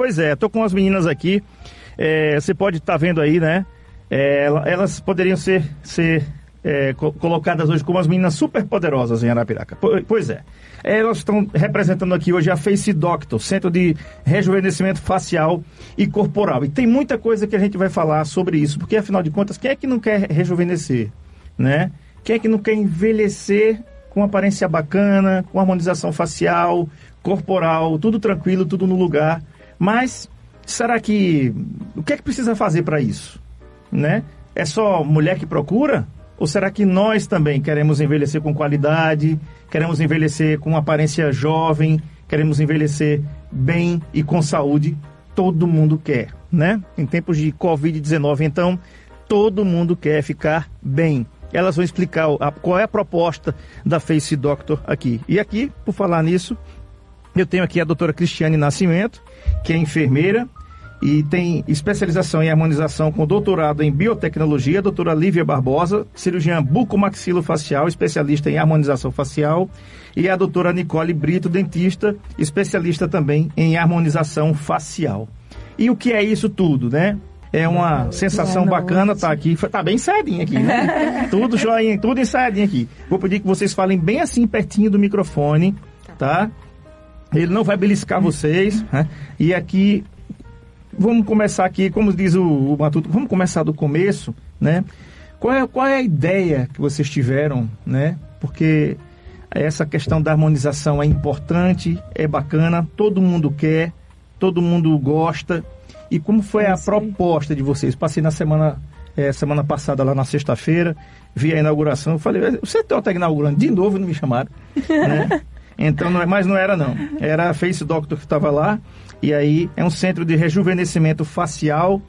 Pois é, tô com as meninas aqui. É, você pode estar tá vendo aí, né? É, elas poderiam ser, ser é, co colocadas hoje como as meninas super poderosas em Arapiraca. Pois é. Elas estão representando aqui hoje a Face Doctor, Centro de Rejuvenescimento Facial e Corporal. E tem muita coisa que a gente vai falar sobre isso, porque afinal de contas, quem é que não quer rejuvenescer? Né? Quem é que não quer envelhecer com aparência bacana, com harmonização facial, corporal, tudo tranquilo, tudo no lugar? Mas será que. O que é que precisa fazer para isso? Né? É só mulher que procura? Ou será que nós também queremos envelhecer com qualidade, queremos envelhecer com aparência jovem, queremos envelhecer bem e com saúde? Todo mundo quer, né? Em tempos de Covid-19, então, todo mundo quer ficar bem. Elas vão explicar qual é a proposta da Face Doctor aqui. E aqui, por falar nisso, eu tenho aqui a doutora Cristiane Nascimento, que é enfermeira, e tem especialização em harmonização com doutorado em biotecnologia, doutora Lívia Barbosa, cirurgiã bucomaxilofacial, especialista em harmonização facial, e a doutora Nicole Brito, dentista, especialista também em harmonização facial. E o que é isso tudo, né? É uma sensação bacana estar tá aqui. Tá bem ensaiadinho aqui, né? tudo joinha, tudo ensaiadinho aqui. Vou pedir que vocês falem bem assim, pertinho do microfone, tá? Ele não vai beliscar vocês. Né? E aqui vamos começar aqui, como diz o, o Matuto, vamos começar do começo, né? Qual é, qual é a ideia que vocês tiveram, né? Porque essa questão da harmonização é importante, é bacana, todo mundo quer, todo mundo gosta. E como foi a proposta de vocês? Passei na semana, é, semana passada lá na sexta-feira, vi a inauguração, falei, você está inaugurando de novo não me chamaram, né? Então, não, é, mas não era não. Era a Face Doctor que estava lá. E aí é um centro de rejuvenescimento facial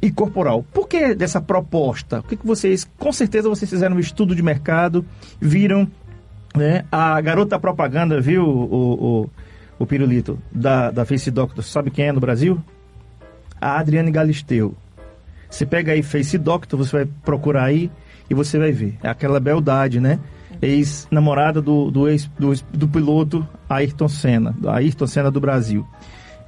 e corporal. Por que dessa proposta? O que, que vocês, com certeza vocês fizeram um estudo de mercado, viram né, a garota propaganda, viu, o, o, o pirulito da, da Face Doctor, sabe quem é no Brasil? A Adriane Galisteu. Você pega aí Face Doctor, você vai procurar aí e você vai ver. É aquela beldade, né? Ex-namorada do, do, ex, do, do piloto Ayrton Senna, Ayrton Senna do Brasil.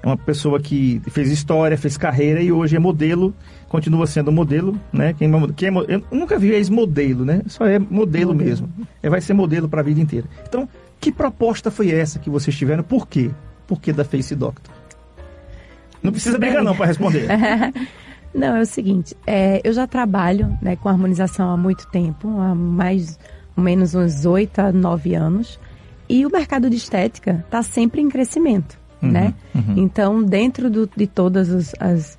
É uma pessoa que fez história, fez carreira e hoje é modelo, continua sendo modelo, né? Quem, quem é, eu nunca vi ex-modelo, né? Só é modelo, modelo. mesmo. É, vai ser modelo para a vida inteira. Então, que proposta foi essa que vocês tiveram? Por quê? Por que da Face Doctor? Não precisa brigar não para responder. não, é o seguinte, é, eu já trabalho né, com harmonização há muito tempo, há mais menos uns 8 a 9 anos, e o mercado de estética está sempre em crescimento uhum, né? Uhum. Então, dentro do, de todos os as,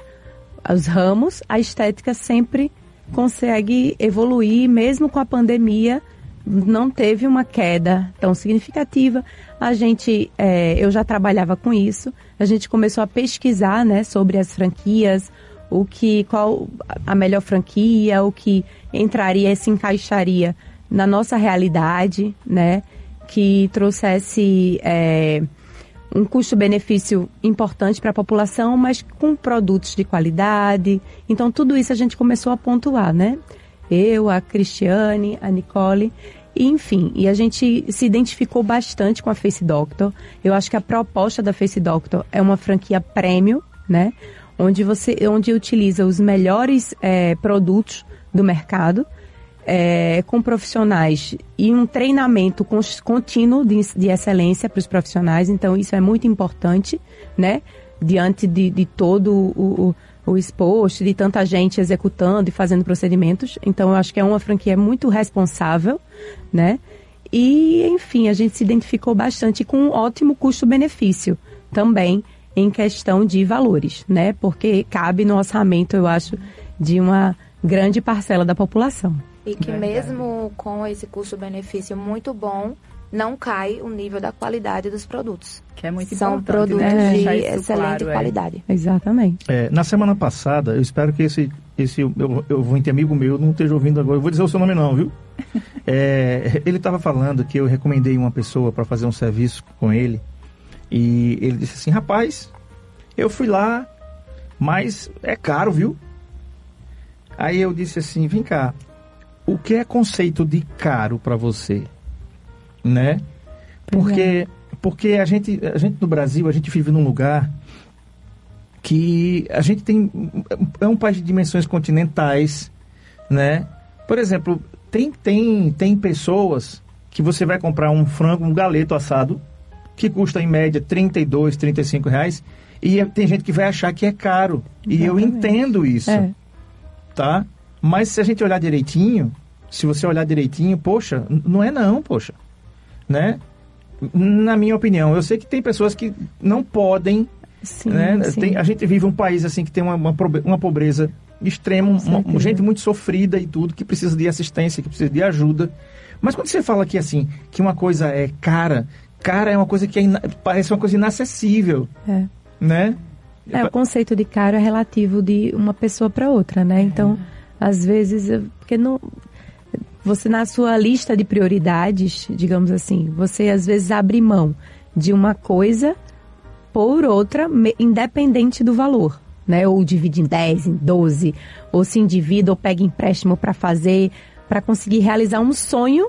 os ramos, a estética sempre consegue evoluir, mesmo com a pandemia, não teve uma queda tão significativa. A gente, é, eu já trabalhava com isso, a gente começou a pesquisar, né, sobre as franquias, o que, qual a melhor franquia, o que entraria e se encaixaria na nossa realidade, né, que trouxesse é, um custo-benefício importante para a população, mas com produtos de qualidade. Então, tudo isso a gente começou a pontuar, né? Eu, a Cristiane, a Nicole, e, enfim, e a gente se identificou bastante com a Face Doctor. Eu acho que a proposta da Face Doctor é uma franquia prêmio, né? Onde você, onde utiliza os melhores é, produtos do mercado é, com profissionais e um treinamento contínuo de, de excelência para os profissionais. Então, isso é muito importante, né? Diante de, de todo o, o, o exposto, de tanta gente executando e fazendo procedimentos. Então, eu acho que é uma franquia muito responsável, né? E, enfim, a gente se identificou bastante com um ótimo custo-benefício também em questão de valores, né? Porque cabe no orçamento, eu acho, de uma grande parcela da população. E que Verdade. mesmo com esse custo-benefício muito bom, não cai o nível da qualidade dos produtos. Que é muito São importante. São produtos né? de excelente claro, qualidade. É. Exatamente. É, na semana passada, eu espero que esse, esse eu, eu vou ter amigo meu, não esteja ouvindo agora, eu vou dizer o seu nome não, viu? é, ele estava falando que eu recomendei uma pessoa para fazer um serviço com ele e ele disse assim, rapaz, eu fui lá, mas é caro, viu? Aí eu disse assim, vem cá, o que é conceito de caro para você, né? Porque é. porque a gente a gente no Brasil a gente vive num lugar que a gente tem é um país de dimensões continentais, né? Por exemplo, tem tem tem pessoas que você vai comprar um frango, um galeto assado, que custa em média 32, 35 reais, e tem gente que vai achar que é caro. Exatamente. E eu entendo isso. É. Tá? Mas se a gente olhar direitinho, se você olhar direitinho, poxa, não é não, poxa. Né? Na minha opinião, eu sei que tem pessoas que não podem. Sim, né? sim. Tem, a gente vive um país assim que tem uma, uma, pobreza extrema, uma, gente muito sofrida e tudo, que precisa de assistência, que precisa de ajuda. Mas quando você fala aqui assim, que uma coisa é cara, cara é uma coisa que é parece uma coisa inacessível. É. Né? É, o conceito de caro é relativo de uma pessoa para outra, né? Então, às vezes, porque não você na sua lista de prioridades, digamos assim, você às vezes abre mão de uma coisa por outra, independente do valor, né? Ou divide em 10, em 12, ou se endivida ou pega empréstimo para fazer, para conseguir realizar um sonho,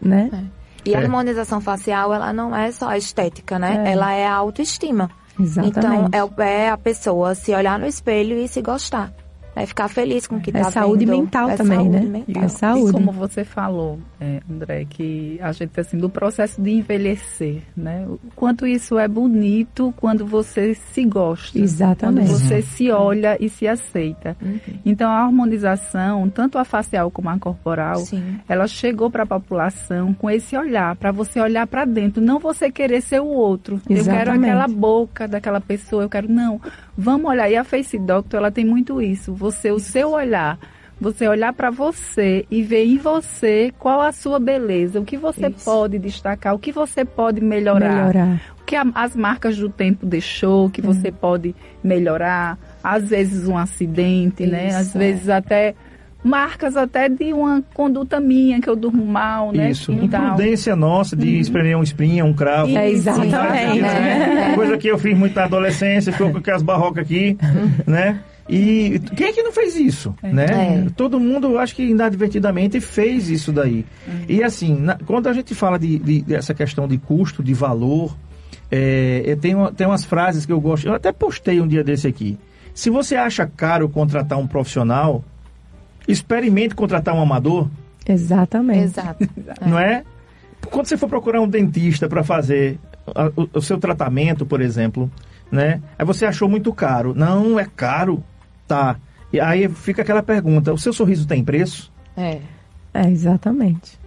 né? É. E a é. harmonização facial, ela não é só a estética, né? É. Ela é a autoestima. Exatamente. Então, é, é a pessoa se olhar no espelho e se gostar. É ficar feliz com o que está é tá saúde vendo. mental é também, saúde né? Mental. É saúde. E como você falou, é, André, que a gente, assim, do processo de envelhecer, né? O quanto isso é bonito quando você se gosta. Exatamente. Quando você uhum. se olha e se aceita. Uhum. Então, a harmonização, tanto a facial como a corporal, Sim. ela chegou para a população com esse olhar, para você olhar para dentro, não você querer ser o outro. Exatamente. Eu quero aquela boca daquela pessoa, eu quero, não. Vamos olhar. E a Face Doctor, ela tem muito isso você, o seu olhar, você olhar para você e ver em você qual a sua beleza, o que você Isso. pode destacar, o que você pode melhorar, melhorar. o que a, as marcas do tempo deixou, que você pode melhorar, às vezes um acidente, né? Isso, né? Às é. vezes até marcas até de uma conduta minha, que eu durmo mal, né? Isso, imprudência nossa de uhum. espremer um espinho, um cravo. É, exatamente. Né? Coisa que eu fiz muito na adolescência, ficou com aquelas barrocas aqui, né? E quem é que não fez isso, é. né? É. Todo mundo, acho que inadvertidamente fez isso daí. Uhum. E assim, na, quando a gente fala de, de, dessa questão de custo, de valor, é, eu tenho, tenho umas frases que eu gosto. Eu até postei um dia desse aqui. Se você acha caro contratar um profissional, experimente contratar um amador. Exatamente. Exato. Não é? Quando você for procurar um dentista para fazer o, o seu tratamento, por exemplo, né? Aí você achou muito caro. Não, é caro. Tá. E aí fica aquela pergunta: o seu sorriso tem preço? É. É, exatamente.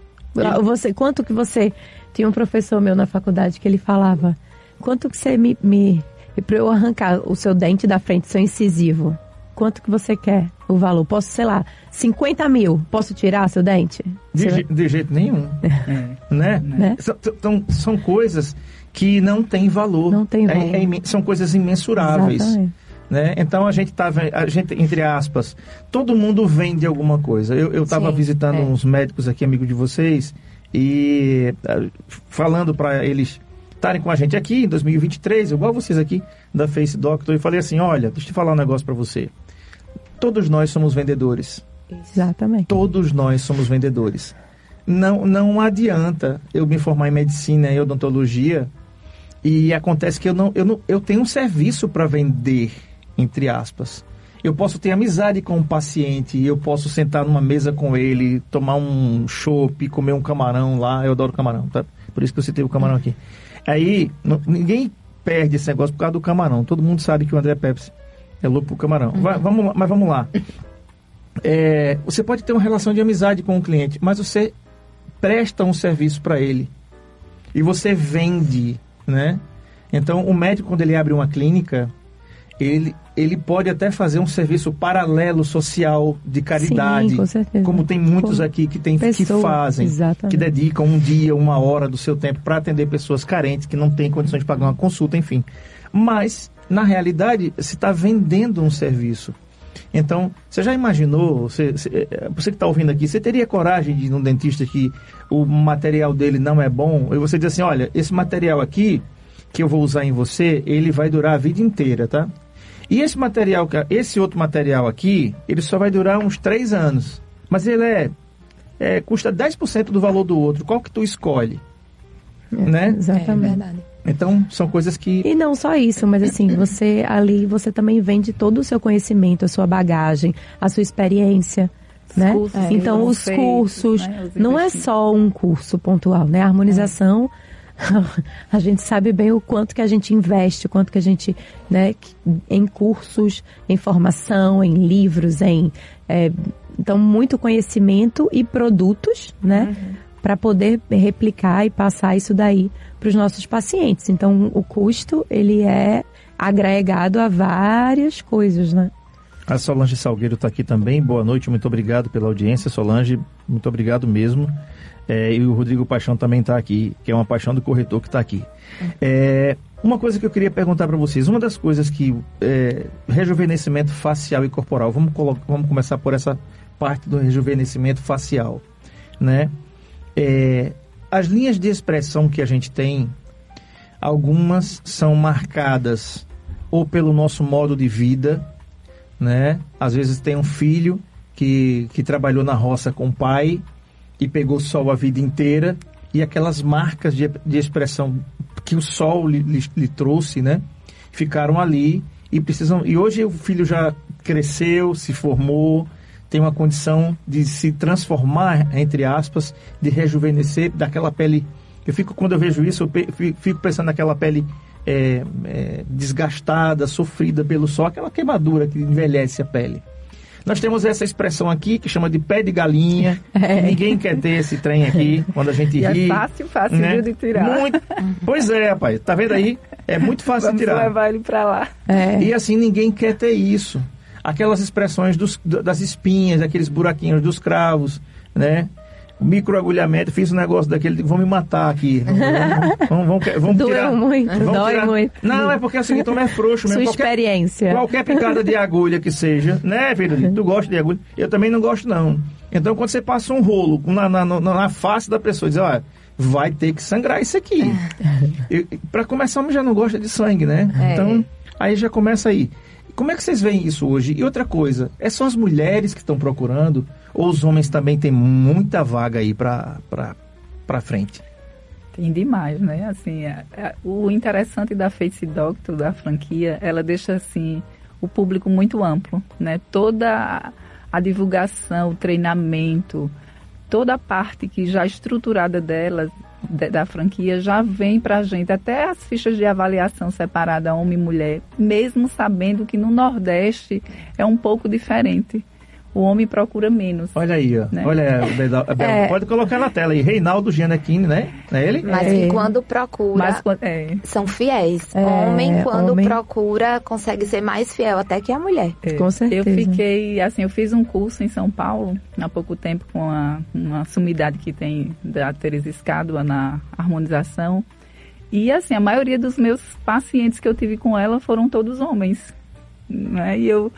Você, quanto que você. Tinha um professor meu na faculdade que ele falava: quanto que você me. me para eu arrancar o seu dente da frente, seu incisivo, quanto que você quer o valor? Posso, sei lá, 50 mil, posso tirar seu dente? De, de jeito nenhum. É. Né? né? São, são coisas que não têm valor. Não tem valor. É, é, são coisas imensuráveis. Exatamente. Né? Então a gente estava, a gente, entre aspas, todo mundo vende alguma coisa. Eu estava visitando é. uns médicos aqui, amigo de vocês, e uh, falando para eles estarem com a gente aqui em 2023, igual vocês aqui da Face Doctor, e falei assim: olha, deixa eu te falar um negócio para você. Todos nós somos vendedores. Exatamente. Todos nós somos vendedores. Não, não adianta eu me formar em medicina e odontologia e acontece que eu não, eu não, eu tenho um serviço para vender entre aspas. Eu posso ter amizade com o um paciente, eu posso sentar numa mesa com ele, tomar um chopp, comer um camarão lá. Eu adoro camarão, tá? Por isso que eu citei o camarão aqui. Aí, ninguém perde esse negócio por causa do camarão. Todo mundo sabe que o André Pepsi é louco pro camarão. Vai, vamos, mas vamos lá. É, você pode ter uma relação de amizade com o cliente, mas você presta um serviço para ele. E você vende, né? Então, o médico, quando ele abre uma clínica, ele, ele pode até fazer um serviço paralelo social de caridade, Sim, como tem muitos aqui que, tem, que fazem, exatamente. que dedicam um dia, uma hora do seu tempo para atender pessoas carentes que não têm condições de pagar uma consulta, enfim. Mas, na realidade, se está vendendo um serviço. Então, você já imaginou, você, você, é, você que está ouvindo aqui, você teria coragem de ir num dentista que o material dele não é bom? E você diz assim, olha, esse material aqui que eu vou usar em você, ele vai durar a vida inteira, tá? E esse material, esse outro material aqui, ele só vai durar uns três anos. Mas ele é, é custa 10% do valor do outro. Qual que tu escolhe? É, né? Exatamente. É Então, são coisas que. E não só isso, mas assim, você ali, você também vende todo o seu conhecimento, a sua bagagem, a sua experiência. Né? É, então, os feitos, cursos, né? os não é só um curso pontual, né? A harmonização, é. a gente sabe bem o quanto que a gente investe, o quanto que a gente, né, em cursos, em formação, em livros, em. É, então, muito conhecimento e produtos, né? Uhum. Para poder replicar e passar isso daí para os nossos pacientes. Então, o custo, ele é agregado a várias coisas, né? A Solange Salgueiro está aqui também. Boa noite, muito obrigado pela audiência, Solange. Muito obrigado mesmo. É, e o Rodrigo Paixão também está aqui, que é uma paixão do corretor que está aqui. É, uma coisa que eu queria perguntar para vocês, uma das coisas que é, rejuvenescimento facial e corporal, vamos, vamos começar por essa parte do rejuvenescimento facial, né? É, as linhas de expressão que a gente tem, algumas são marcadas ou pelo nosso modo de vida, né? Às vezes tem um filho que, que trabalhou na roça com o pai e pegou sol a vida inteira e aquelas marcas de, de expressão que o sol lhe, lhe, lhe trouxe, né? Ficaram ali e precisam. E hoje o filho já cresceu, se formou, tem uma condição de se transformar, entre aspas, de rejuvenescer daquela pele. Eu fico, quando eu vejo isso, eu fico pensando naquela pele é, é, desgastada, sofrida pelo sol, aquela queimadura que envelhece a pele. Nós temos essa expressão aqui que chama de pé de galinha. É. Ninguém quer ter esse trem aqui quando a gente e ri. É fácil, fácil né? de tirar. Muito. Pois é, rapaz. Tá vendo aí? É muito fácil Vamos de tirar. levar ele para lá. É. E assim, ninguém quer ter isso. Aquelas expressões dos, das espinhas, aqueles buraquinhos dos cravos, né? microagulhamento, fiz um negócio daquele, vão me matar aqui. Vamos, vamos, vamos, Doeu tirar, muito, vamos dói tirar. muito. Não, é porque é o seguinte, é frouxo mesmo. Sua qualquer, experiência. Qualquer picada de agulha que seja, né, filho? Tu gosta de agulha? Eu também não gosto, não. Então, quando você passa um rolo na, na, na, na face da pessoa, diz, olha, vai ter que sangrar isso aqui. Para começar, eu já não gosta de sangue, né? É. Então, aí já começa aí. Como é que vocês veem isso hoje? E outra coisa, é só as mulheres que estão procurando ou os homens também têm muita vaga aí para frente? Tem demais, né? Assim, é, é, o interessante da Face Doctor, da franquia, ela deixa assim o público muito amplo, né? Toda a divulgação, o treinamento, toda a parte que já estruturada dela da franquia já vem para a gente, até as fichas de avaliação separada homem e mulher, mesmo sabendo que no Nordeste é um pouco diferente o homem procura menos. Olha aí, ó. Né? Olha, é. pode colocar na tela aí. Reinaldo Gianecchini, né? É ele? Mas é. que quando procura, Mas, é. são fiéis. É, homem, quando homem... procura, consegue ser mais fiel até que a mulher. É. Com certeza. Eu fiquei, assim, eu fiz um curso em São Paulo há pouco tempo com a, uma sumidade que tem da Teresa Escádua na harmonização. E, assim, a maioria dos meus pacientes que eu tive com ela foram todos homens. Né? E eu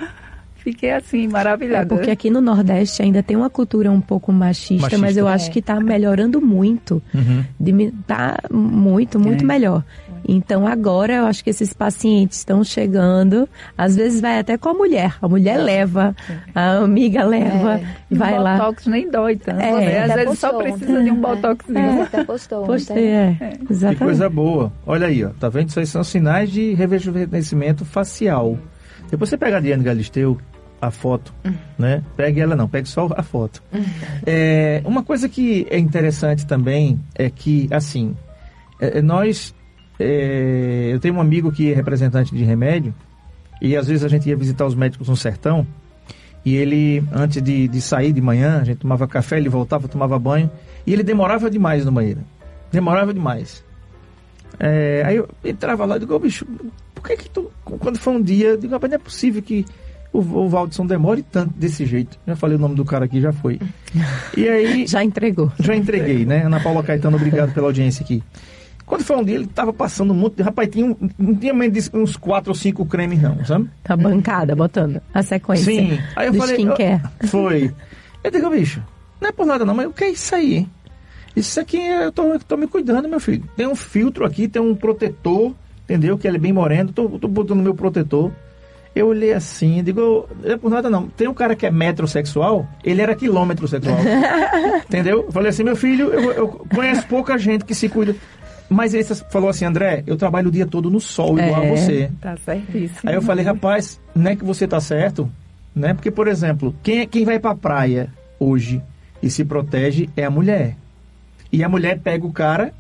fiquei assim, maravilhada. É porque aqui no Nordeste ainda tem uma cultura um pouco machista, machista. mas eu é. acho que está melhorando muito. Uhum. Tá muito, muito é. melhor. Então agora eu acho que esses pacientes estão chegando, às vezes vai até com a mulher. A mulher leva, a amiga leva, é. vai o lá. Botox nem dói tanto. É. Né? Às vezes postou, só precisa de um botoxinho. É. Até postou. Postei, é. é. Exatamente. Que coisa boa. Olha aí, ó. Tá vendo? Isso aí são sinais de rejuvenescimento facial. Depois você pega a Diane Galisteu, a foto, né? Pegue ela não, pegue só a foto. É, uma coisa que é interessante também é que, assim, é, é, nós... É, eu tenho um amigo que é representante de remédio e às vezes a gente ia visitar os médicos no sertão e ele, antes de, de sair de manhã, a gente tomava café, ele voltava, tomava banho e ele demorava demais no banheiro. Demorava demais. É, aí eu entrava lá e digo, oh, bicho, por que que tu, quando foi um dia, eu digo, não é possível que o, o Valdson demore tanto desse jeito. Já falei o nome do cara aqui, já foi. E aí. já entregou. Já entreguei, né? Ana Paula Caetano, obrigado pela audiência aqui. Quando foi um dia, ele tava passando um monte de. Rapaz, tinha, não tinha menos uns quatro ou cinco cremes, não, sabe? Tá bancada, botando a sequência. Sim. Aí eu falei. Skincare. Foi. Eu digo, bicho, não é por nada não, mas o que é isso aí? Isso aqui eu tô, eu tô me cuidando, meu filho. Tem um filtro aqui, tem um protetor, entendeu? Que ele é bem moreno. Tô, tô botando meu protetor. Eu olhei assim, digo, não é por nada não. Tem um cara que é metrosexual, ele era quilômetro sexual. entendeu? Eu falei assim, meu filho, eu, eu conheço pouca gente que se cuida. Mas você falou assim, André, eu trabalho o dia todo no sol, igual é, a você. Tá certíssimo. Aí eu falei, rapaz, não é que você tá certo, né? Porque, por exemplo, quem, é, quem vai pra praia hoje e se protege é a mulher. E a mulher pega o cara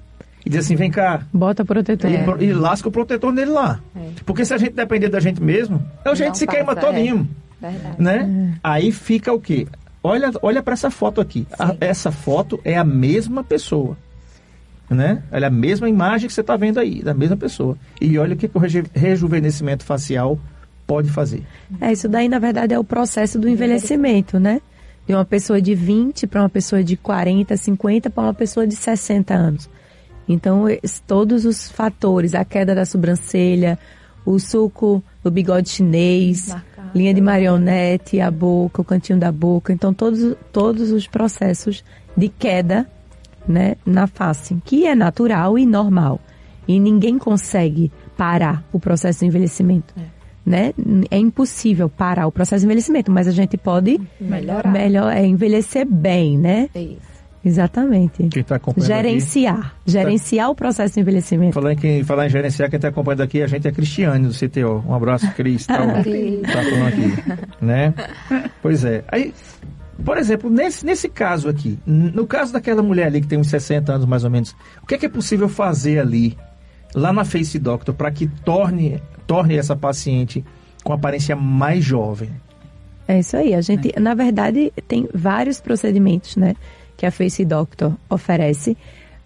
e diz assim, vem cá. Bota protetor. E, é. e lasca o protetor nele lá. É. Porque se a gente depender da gente mesmo, a gente se queima todinho. É. Verdade. Né? É. Aí fica o quê? Olha, olha para essa foto aqui. A, essa foto é a mesma pessoa. Né? Olha a mesma imagem que você está vendo aí, da mesma pessoa. E olha o que, que o rejuvenescimento facial pode fazer. É, isso daí, na verdade, é o processo do envelhecimento, né? De uma pessoa de 20 para uma pessoa de 40, 50 para uma pessoa de 60 anos. Então, todos os fatores, a queda da sobrancelha, o suco do bigode chinês, Marcado. linha de marionete, a boca, o cantinho da boca. Então, todos, todos os processos de queda né, na face, que é natural e normal. E ninguém consegue parar o processo de envelhecimento. É. Né? É impossível parar o processo de envelhecimento, mas a gente pode melhorar, melhor, é, envelhecer bem, né? É isso. Exatamente. Quem tá acompanhando gerenciar. Aqui, gerenciar tá... o processo de envelhecimento. Falando em, quem, falar em gerenciar, quem está acompanhando aqui, a gente é Cristiane do CTO. Um abraço, Cris. Tá, tá falando aqui. Né? Pois é. Aí, por exemplo, nesse, nesse caso aqui, no caso daquela mulher ali que tem uns 60 anos mais ou menos, o que é, que é possível fazer ali, lá na Face Doctor, para que torne, torne essa paciente com aparência mais jovem? É isso aí. A gente, é. na verdade, tem vários procedimentos, né? Que a Face Doctor oferece.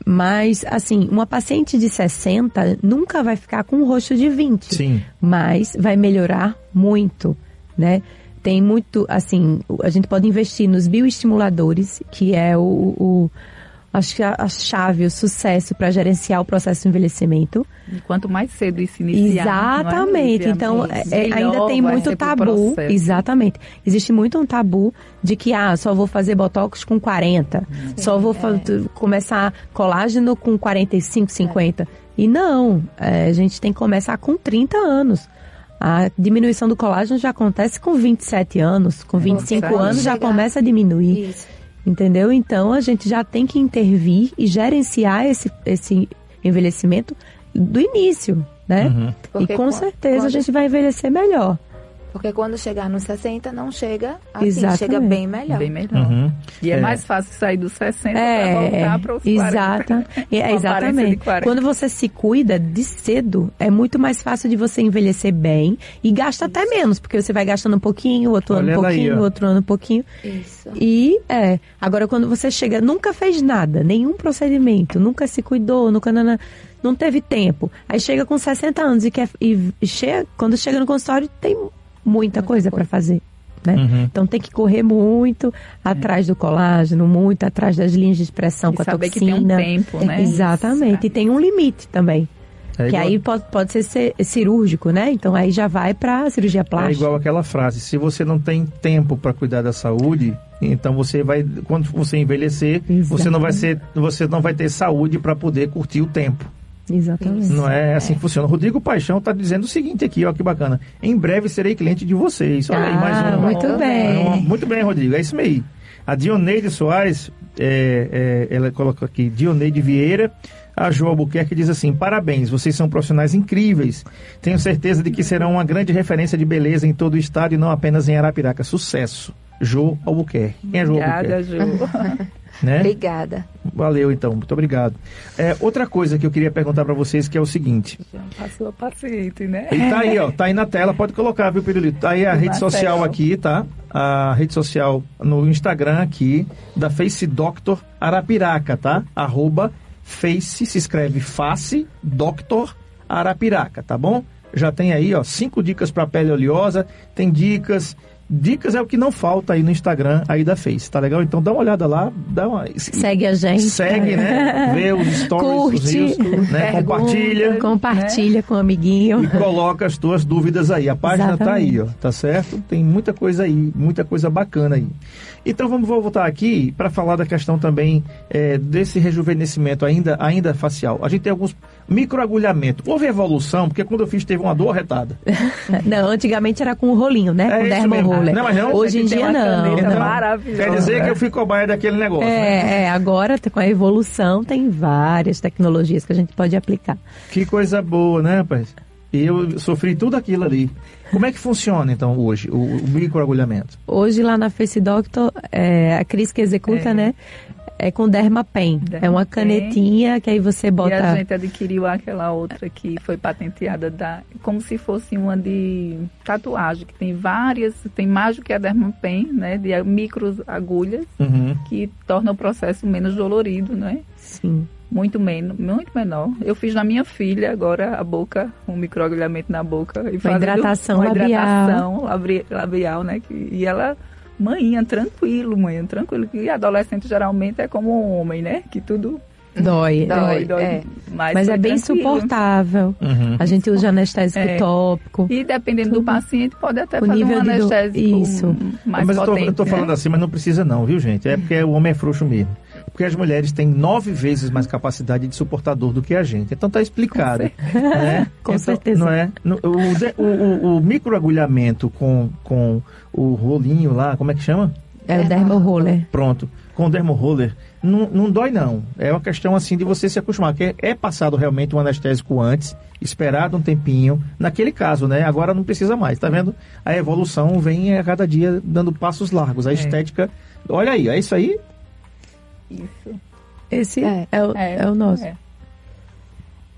Mas, assim, uma paciente de 60 nunca vai ficar com um rosto de 20. Sim. Mas vai melhorar muito, né? Tem muito, assim, a gente pode investir nos bioestimuladores, que é o, o acho que a, a chave, o sucesso para gerenciar o processo de envelhecimento. E quanto mais cedo isso iniciar. É, Exatamente. É, então, é, ainda tem muito tabu. Exatamente. Existe muito um tabu de que, ah, só vou fazer botox com 40. Sim, só vou é. começar colágeno com 45, 50. É. E não, é, a gente tem que começar com 30 anos. A diminuição do colágeno já acontece com 27 anos, com 25 anos já começa a diminuir. Isso. Entendeu? Então a gente já tem que intervir e gerenciar esse, esse envelhecimento do início, né? Uhum. E com certeza quando... a gente vai envelhecer melhor. Porque quando chegar nos 60, não chega assim, Exatamente. chega bem melhor. Bem melhor. Uhum. E é, é, mais fácil sair dos 60 é, para voltar para os exata, 40. É, exatamente. Quando você se cuida de cedo, é muito mais fácil de você envelhecer bem e gasta Isso. até menos, porque você vai gastando um pouquinho, outro Olha ano um pouquinho, aí, outro ano um pouquinho. Isso. E é, agora quando você chega, nunca fez nada, nenhum procedimento, nunca se cuidou, nunca não, não teve tempo. Aí chega com 60 anos e quer e chega, quando chega no consultório tem muita coisa para fazer. Né? Uhum. Então tem que correr muito atrás do colágeno, muito atrás das linhas de expressão e com a toxina. Que tem um tempo, né? Exatamente. E tem um limite também. É que aí pode, pode ser cirúrgico, né? Então aí já vai para cirurgia plástica. É igual aquela frase: se você não tem tempo para cuidar da saúde, então você vai, quando você envelhecer, Exatamente. você não vai ser, você não vai ter saúde para poder curtir o tempo. Exatamente. Não é assim que funciona. Rodrigo Paixão está dizendo o seguinte aqui, ó, que bacana. Em breve serei cliente de vocês. Olha aí, mais um. Muito bem. muito bem, Rodrigo. É isso aí. A Dioneide Soares, é, é, ela coloca aqui, Dioneide Vieira. A Jo Albuquerque diz assim: parabéns, vocês são profissionais incríveis. Tenho certeza de que serão uma grande referência de beleza em todo o estado e não apenas em Arapiraca. Sucesso. Jo Albuquerque. Quem é Jo Obrigada, Albuquerque? Jo. Né? Obrigada. Valeu, então. Muito obrigado. É, outra coisa que eu queria perguntar para vocês que é o seguinte. Passou a paciente, né? E tá aí, ó. Tá aí na tela. Pode colocar, viu, Pirulito? Tá aí a rede social tela. aqui, tá? A rede social no Instagram aqui da Face Doctor Arapiraca, tá? Arroba Face, se escreve Face Doctor Arapiraca, tá bom? Já tem aí, ó, cinco dicas para pele oleosa, tem dicas Dicas é o que não falta aí no Instagram aí da Face, tá legal? Então dá uma olhada lá, dá uma... Segue a gente. Segue, né? Vê os stories, Curte, os rios, né? compartilha. Compartilha né? com o amiguinho. E coloca as tuas dúvidas aí. A página Exatamente. tá aí, ó, tá certo? Tem muita coisa aí, muita coisa bacana aí. Então vamos voltar aqui para falar da questão também é, desse rejuvenescimento ainda, ainda facial. A gente tem alguns microagulhamento. Houve evolução, porque quando eu fiz teve uma dor arretada. Não, antigamente era com o rolinho, né? É com mesmo, roller. Não, mas não, Hoje em dia não. Então, maravilhosa. Quer dizer que eu fui cobaia daquele negócio. É, né? é, agora com a evolução tem várias tecnologias que a gente pode aplicar. Que coisa boa, né, rapaz? E eu sofri tudo aquilo ali. Como é que funciona, então, hoje, o, o microagulhamento? Hoje, lá na Face Doctor, é, a Cris que executa, é. né? É com Dermapen. Derma é uma canetinha que aí você bota. E a gente adquiriu aquela outra que foi patenteada da, como se fosse uma de tatuagem, que tem várias, tem mais do que a Dermapen, né? De micro agulhas, uhum. que torna o processo menos dolorido, né? Sim muito, menos, muito menor. Eu fiz na minha filha agora a boca, um microagulhamento na boca. E uma hidratação uma labial. hidratação labial, né? e ela, manhã, tranquilo, manhã, tranquilo. E adolescente geralmente é como um homem, né? Que tudo Dói, dói, dói. É. Mas, Mas é bem tranquilo. suportável. Uhum. A gente usa anestésico é. tópico. E dependendo Tudo. do paciente, pode até o fazer nível um anestésico do... Isso. mais mas potente. Eu tô, eu tô falando né? assim, mas não precisa não, viu, gente? É porque o homem é frouxo mesmo. Porque as mulheres têm nove vezes mais capacidade de suportar dor do que a gente. Então tá explicado. Com, né? com então, certeza. Não é? O, o, o, o microagulhamento com, com o rolinho lá, como é que chama? É o dermo roller. Pronto. Com o dermo roller, não, não dói não. É uma questão assim de você se acostumar. Que é, passado realmente um anestésico antes, esperado um tempinho. Naquele caso, né? Agora não precisa mais. Tá vendo? A evolução vem a cada dia dando passos largos. A é. estética. Olha aí, é isso aí isso. Esse é, é, o, é, é o nosso. É.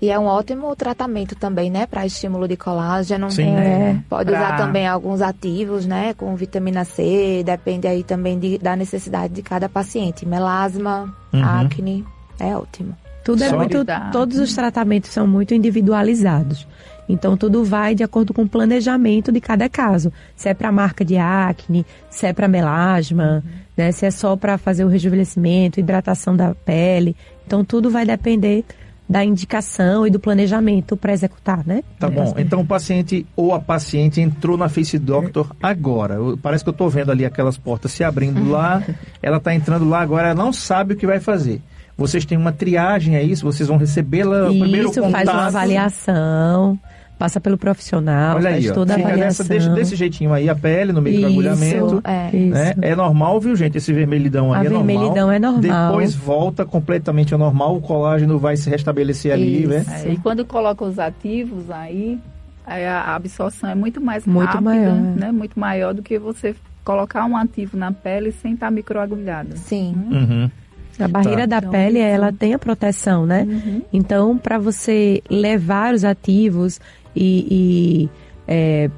E é um ótimo tratamento também, né, para estímulo de colágeno. Sim. É, pode pra... usar também alguns ativos, né, com vitamina C, depende aí também de, da necessidade de cada paciente. Melasma, uhum. acne, é ótimo. Tudo é muito, todos os tratamentos são muito individualizados. Então tudo vai de acordo com o planejamento de cada caso. Se é para marca de acne, se é para melasma, uhum. Né? Se é só para fazer o rejuvenescimento, hidratação da pele. Então tudo vai depender da indicação e do planejamento para executar, né? Tá bom. Então o paciente ou a paciente entrou na Face Doctor agora. Parece que eu estou vendo ali aquelas portas se abrindo lá. Ela está entrando lá agora, ela não sabe o que vai fazer. Vocês têm uma triagem, é isso? Vocês vão recebê-la primeiro contato? Isso, faz uma avaliação passa pelo profissional, Olha faz aí, toda a avaliação. Dessa, desse jeitinho aí, a pele no meio do agulhamento. É. Né? é normal, viu, gente? Esse vermelhidão aí a é normal. vermelhidão é normal. Depois volta completamente ao normal, o colágeno vai se restabelecer ali, né? É, e quando coloca os ativos aí, a absorção é muito mais muito rápida, maior. né? Muito maior do que você colocar um ativo na pele sem estar microagulhado. Sim. Uhum. A barreira tá. da então, pele, ela tem a proteção, né? Uhum. Então, para você levar os ativos e, e é,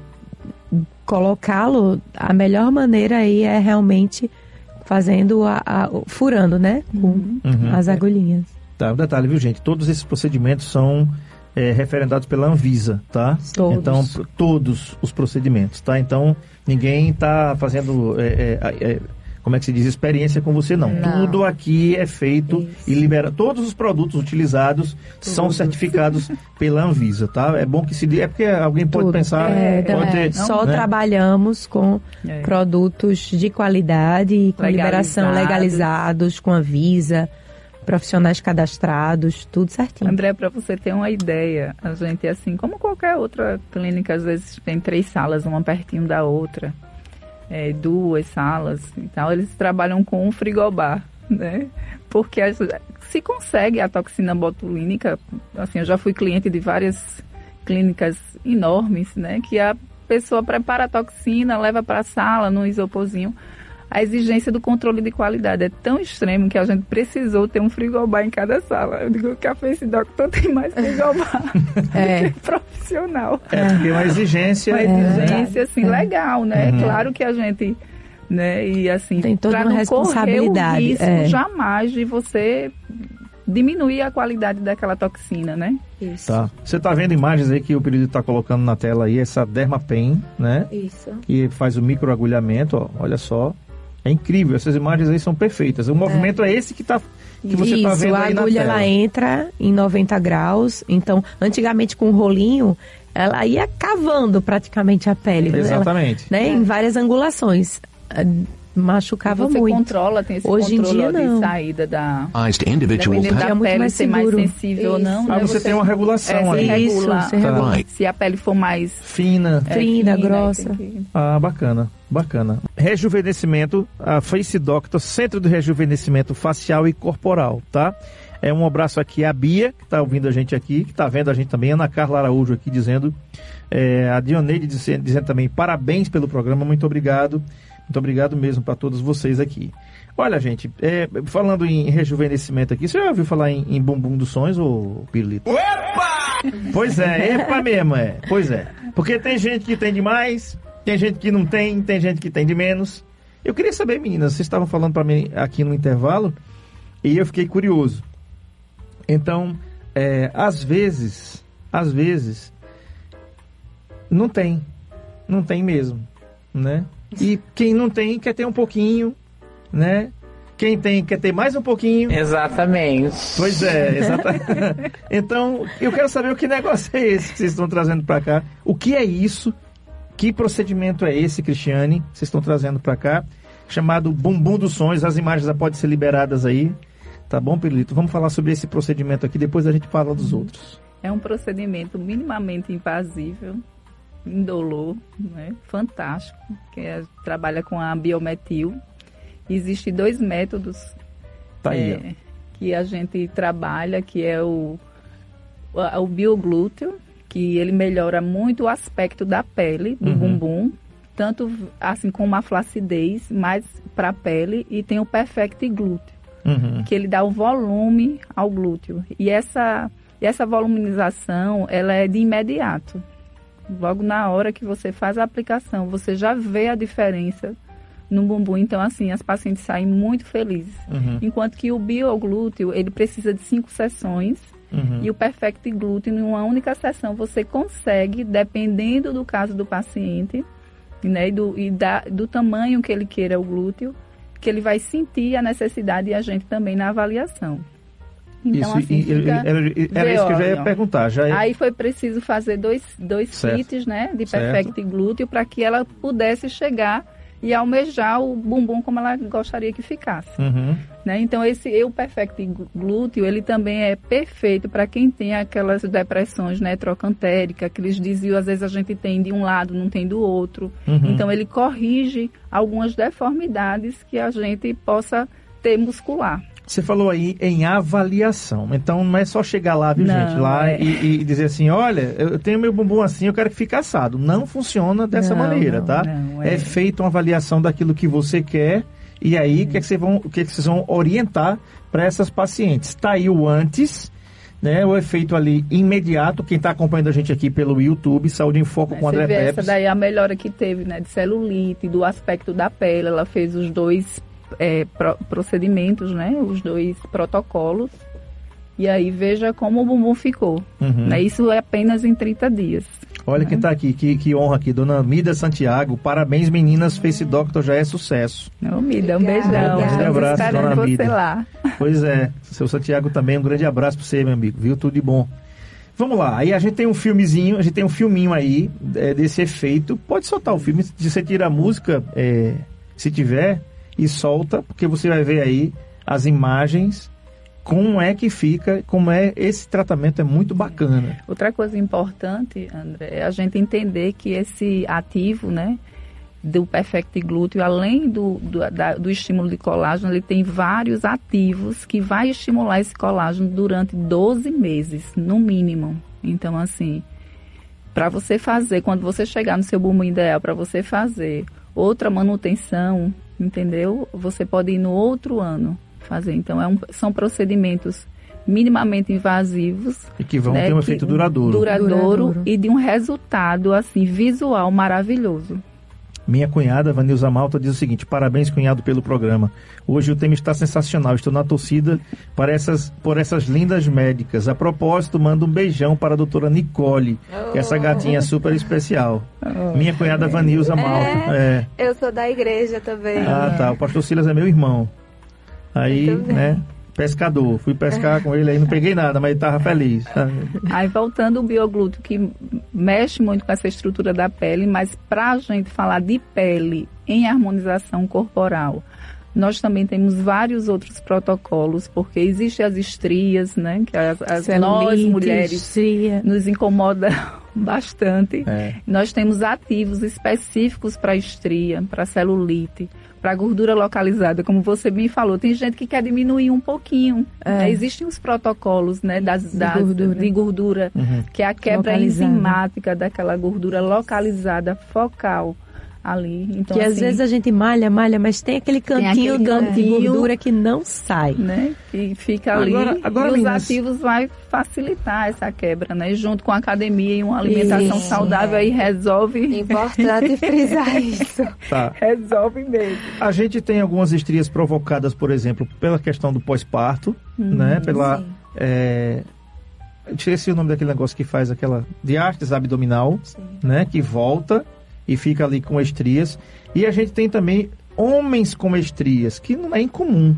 colocá-lo, a melhor maneira aí é realmente fazendo a, a furando, né? Com uhum. as agulhinhas. Tá, um detalhe, viu, gente? Todos esses procedimentos são é, referendados pela Anvisa, tá? Todos. Então, todos os procedimentos, tá? Então, ninguém está fazendo é, é, é como é que se diz, experiência com você, não. não. Tudo aqui é feito Isso. e libera. Todos os produtos utilizados Tudo. são certificados pela Anvisa, tá? É bom que se diga. É porque alguém pode Tudo. pensar. É, pode ter, Só né? trabalhamos com é. produtos de qualidade e com liberação legalizados com Anvisa profissionais cadastrados, tudo certinho. André, para você ter uma ideia, a gente, assim, como qualquer outra clínica, às vezes tem três salas, uma pertinho da outra é, duas salas e tal, eles trabalham com um frigobar, né? Porque se consegue a toxina botulínica, assim, eu já fui cliente de várias clínicas enormes, né? Que a pessoa prepara a toxina, leva para a sala no isoporzinho a exigência do controle de qualidade é tão extremo que a gente precisou ter um frigobar em cada sala. Eu digo que a Face Doctor tem mais frigobar é. profissional. É, porque é uma exigência... Uma exigência, assim, é. legal, né? Uhum. Claro que a gente... Né? E assim, tem toda uma responsabilidade. Risco, é. jamais de você diminuir a qualidade daquela toxina, né? Isso. Tá. Você está vendo imagens aí que o período está colocando na tela aí, essa Dermapen, né? Isso. Que faz o microagulhamento, ó, olha só. É incrível, essas imagens aí são perfeitas. O movimento é, é esse que tá que você está vendo a agulha ela entra em 90 graus. Então, antigamente com o rolinho, ela ia cavando praticamente a pele. Exatamente. Ela, né, é. Em várias angulações. Machucava você muito. controla, tem esse Hoje em dia, não. de saída da, individual da pele muito mais ser mais sensível Isso. ou não. Ah, né? você, você, tem uma regulação é, ali. Isso, regula, tá. Se a pele for mais fina, é, fina, grossa. Que... Ah, bacana. Bacana. Rejuvenescimento, a Face Doctor, Centro de Rejuvenescimento Facial e Corporal, tá? É um abraço aqui à Bia, que está ouvindo a gente aqui, que está vendo a gente também, Ana Carla Araújo aqui dizendo, é, a Dioneide dizendo, dizendo também parabéns pelo programa, muito obrigado, muito obrigado mesmo para todos vocês aqui. Olha, gente, é, falando em rejuvenescimento aqui, você já ouviu falar em, em bumbum dos sonhos, ou Pirulito? Opa! Pois é, epa mesmo, é. Pois é. Porque tem gente que tem demais, tem gente que não tem, tem gente que tem de menos. Eu queria saber, meninas, vocês estavam falando para mim aqui no intervalo, e eu fiquei curioso. Então, é, às vezes, às vezes, não tem. Não tem mesmo, né? E quem não tem quer ter um pouquinho, né? Quem tem quer ter mais um pouquinho. Exatamente. Pois é, exatamente. então, eu quero saber o que negócio é esse que vocês estão trazendo para cá. O que é isso? Que procedimento é esse, Cristiane? Vocês estão trazendo para cá? Chamado bumbum dos sonhos. As imagens já podem ser liberadas aí. Tá bom, Pirulito? Vamos falar sobre esse procedimento aqui, depois a gente fala dos outros. É um procedimento minimamente invasível, indolor, né? fantástico, que é, trabalha com a biometil. Existem dois métodos tá é, que a gente trabalha, que é o, o, bioglúteo, que ele melhora muito o aspecto da pele, do uhum. bumbum, tanto assim como a flacidez, mais para a pele, e tem o perfect glúteo uhum. que ele dá o volume ao glúteo. E essa, essa voluminização, ela é de imediato. Logo na hora que você faz a aplicação, você já vê a diferença no bumbum. Então, assim, as pacientes saem muito felizes. Uhum. Enquanto que o bioglúteo, ele precisa de cinco sessões. Uhum. E o Perfect Glúteo, em uma única sessão, você consegue, dependendo do caso do paciente, né, e, do, e da, do tamanho que ele queira o glúteo, que ele vai sentir a necessidade e a gente também na avaliação. Então, isso, assim, era, era isso que eu já ia perguntar. Já ia... Aí foi preciso fazer dois, dois kits né, de Perfect certo. Glúteo para que ela pudesse chegar e almejar o bumbum como ela gostaria que ficasse. Uhum. Né? Então, esse Eu Perfect Glúteo, ele também é perfeito para quem tem aquelas depressões né, trocantéricas, aqueles desvios, às vezes a gente tem de um lado, não tem do outro. Uhum. Então, ele corrige algumas deformidades que a gente possa ter muscular. Você falou aí em avaliação. Então não é só chegar lá, viu, não, gente? Lá é. e, e, dizer assim: olha, eu tenho meu bumbum assim, eu quero que fique assado. Não funciona dessa não, maneira, não, tá? É. é feita uma avaliação daquilo que você quer. E aí, o que, é que, vocês vão, que, é que vocês vão orientar para essas pacientes? Está aí o antes, né? O efeito ali imediato. Quem está acompanhando a gente aqui pelo YouTube, Saúde em Foco Mas com André Pepes. Essa daí é a melhora que teve, né? De celulite, do aspecto da pele. Ela fez os dois é, pro, procedimentos, né? Os dois protocolos. E aí veja como o bumbum ficou. Uhum. Né? Isso é apenas em 30 dias. Olha né? quem está aqui, que, que, honra aqui, dona Mida Santiago. Parabéns, meninas. Face Doctor já é sucesso. Não, Mida, um beijão. Um grande abraço, dona Mida. Lá. Pois é, seu Santiago também, um grande abraço para você, meu amigo. Viu? Tudo de bom. Vamos lá, aí a gente tem um filmezinho, a gente tem um filminho aí é, desse efeito. Pode soltar o filme, se você tira a música, é, se tiver, e solta, porque você vai ver aí as imagens como é que fica, como é esse tratamento é muito bacana. Outra coisa importante, André, é a gente entender que esse ativo, né, do Perfect Glúteo, além do, do, da, do estímulo de colágeno, ele tem vários ativos que vai estimular esse colágeno durante 12 meses, no mínimo. Então, assim, para você fazer, quando você chegar no seu bumbum ideal, para você fazer outra manutenção, entendeu? Você pode ir no outro ano fazer. Então, é um, são procedimentos minimamente invasivos. E que vão né, ter um efeito duradouro. duradouro. Duradouro e de um resultado, assim, visual maravilhoso. Minha cunhada, Vanilza Malta, diz o seguinte: parabéns, cunhado, pelo programa. Hoje o tema está sensacional. Estou na torcida para essas, por essas lindas médicas. A propósito, mando um beijão para a doutora Nicole, oh. que é essa gatinha super especial. Oh. Minha cunhada Vanilza Malta. É, é. Eu sou da igreja também. Ah, tá. O pastor Silas é meu irmão. Aí, né? Pescador. Fui pescar com ele aí, não peguei nada, mas ele estava feliz. Aí voltando o bioglúteo, que mexe muito com essa estrutura da pele, mas para a gente falar de pele em harmonização corporal, nós também temos vários outros protocolos, porque existem as estrias, né? Que as, as nós mulheres estria. nos incomoda bastante. É. Nós temos ativos específicos para estria, para celulite, para gordura localizada, como você bem falou. Tem gente que quer diminuir um pouquinho. É. Existem os protocolos, né, das, das de gordura, de gordura uhum. que é a quebra localizada. enzimática daquela gordura localizada focal ali. Então, que assim, às vezes a gente malha, malha, mas tem aquele cantinho, tem aquele cantinho de gordura que não sai. Né? E fica ali. Agora, agora, e meninas... os ativos vai facilitar essa quebra, né? Junto com a academia e uma alimentação isso, saudável é. aí resolve. Importante frisar isso. Tá. Resolve mesmo. A gente tem algumas estrias provocadas, por exemplo, pela questão do pós-parto, hum, né? Pela. É, esqueci o nome daquele negócio que faz aquela diástase abdominal, Sim. né? Que volta e fica ali com estrias. E a gente tem também homens com estrias, que não é incomum,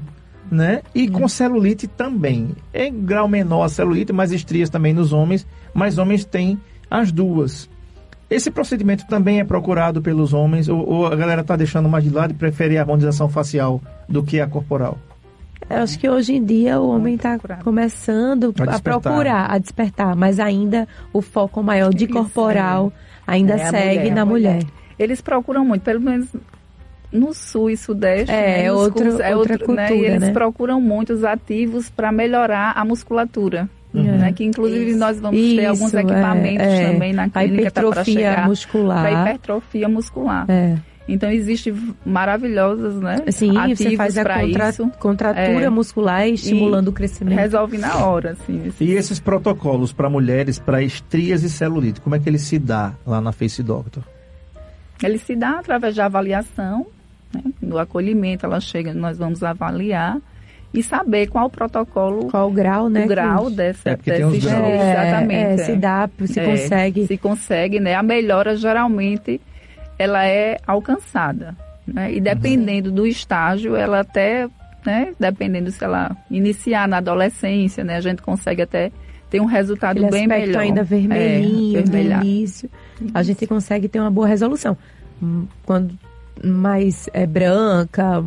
né? E com celulite também. É em grau menor a celulite, mas estrias também nos homens, mas homens têm as duas. Esse procedimento também é procurado pelos homens ou, ou a galera está deixando mais de lado e prefere a harmonização facial do que a corporal? Eu acho que hoje em dia o homem está começando a, a, procurar, a despertar, mas ainda o foco maior de corporal ainda é segue mulher, na mulher. mulher. Eles procuram muito, pelo menos no sul e sudeste. É, né, outro, cursos, é outra outro, cultura, né? eles né? procuram muito os ativos para melhorar a musculatura. Uhum. Né, que inclusive Isso. nós vamos Isso, ter alguns equipamentos é, é. também na clínica para hipertrofia muscular. Para hipertrofia muscular. É. Então existe maravilhosas, né? Sim, você faz a contra, isso. contratura é, muscular estimulando o crescimento. Resolve na hora, assim. E esses protocolos para mulheres, para estrias e celulite, como é que ele se dá lá na Face Doctor? Ele se dá através da avaliação, né? no acolhimento, ela chega, nós vamos avaliar e saber qual o protocolo, qual o grau, né? O grau dessa, é dessa estria, é, exatamente. É, se dá, se é, consegue. Se consegue, né? A melhora geralmente ela é alcançada. Né? E dependendo do estágio, ela até, né, dependendo se ela iniciar na adolescência, né, a gente consegue até ter um resultado Aquele bem melhor. ainda vermelhinho, é, início, a gente consegue ter uma boa resolução. Hum, quando mais é branca,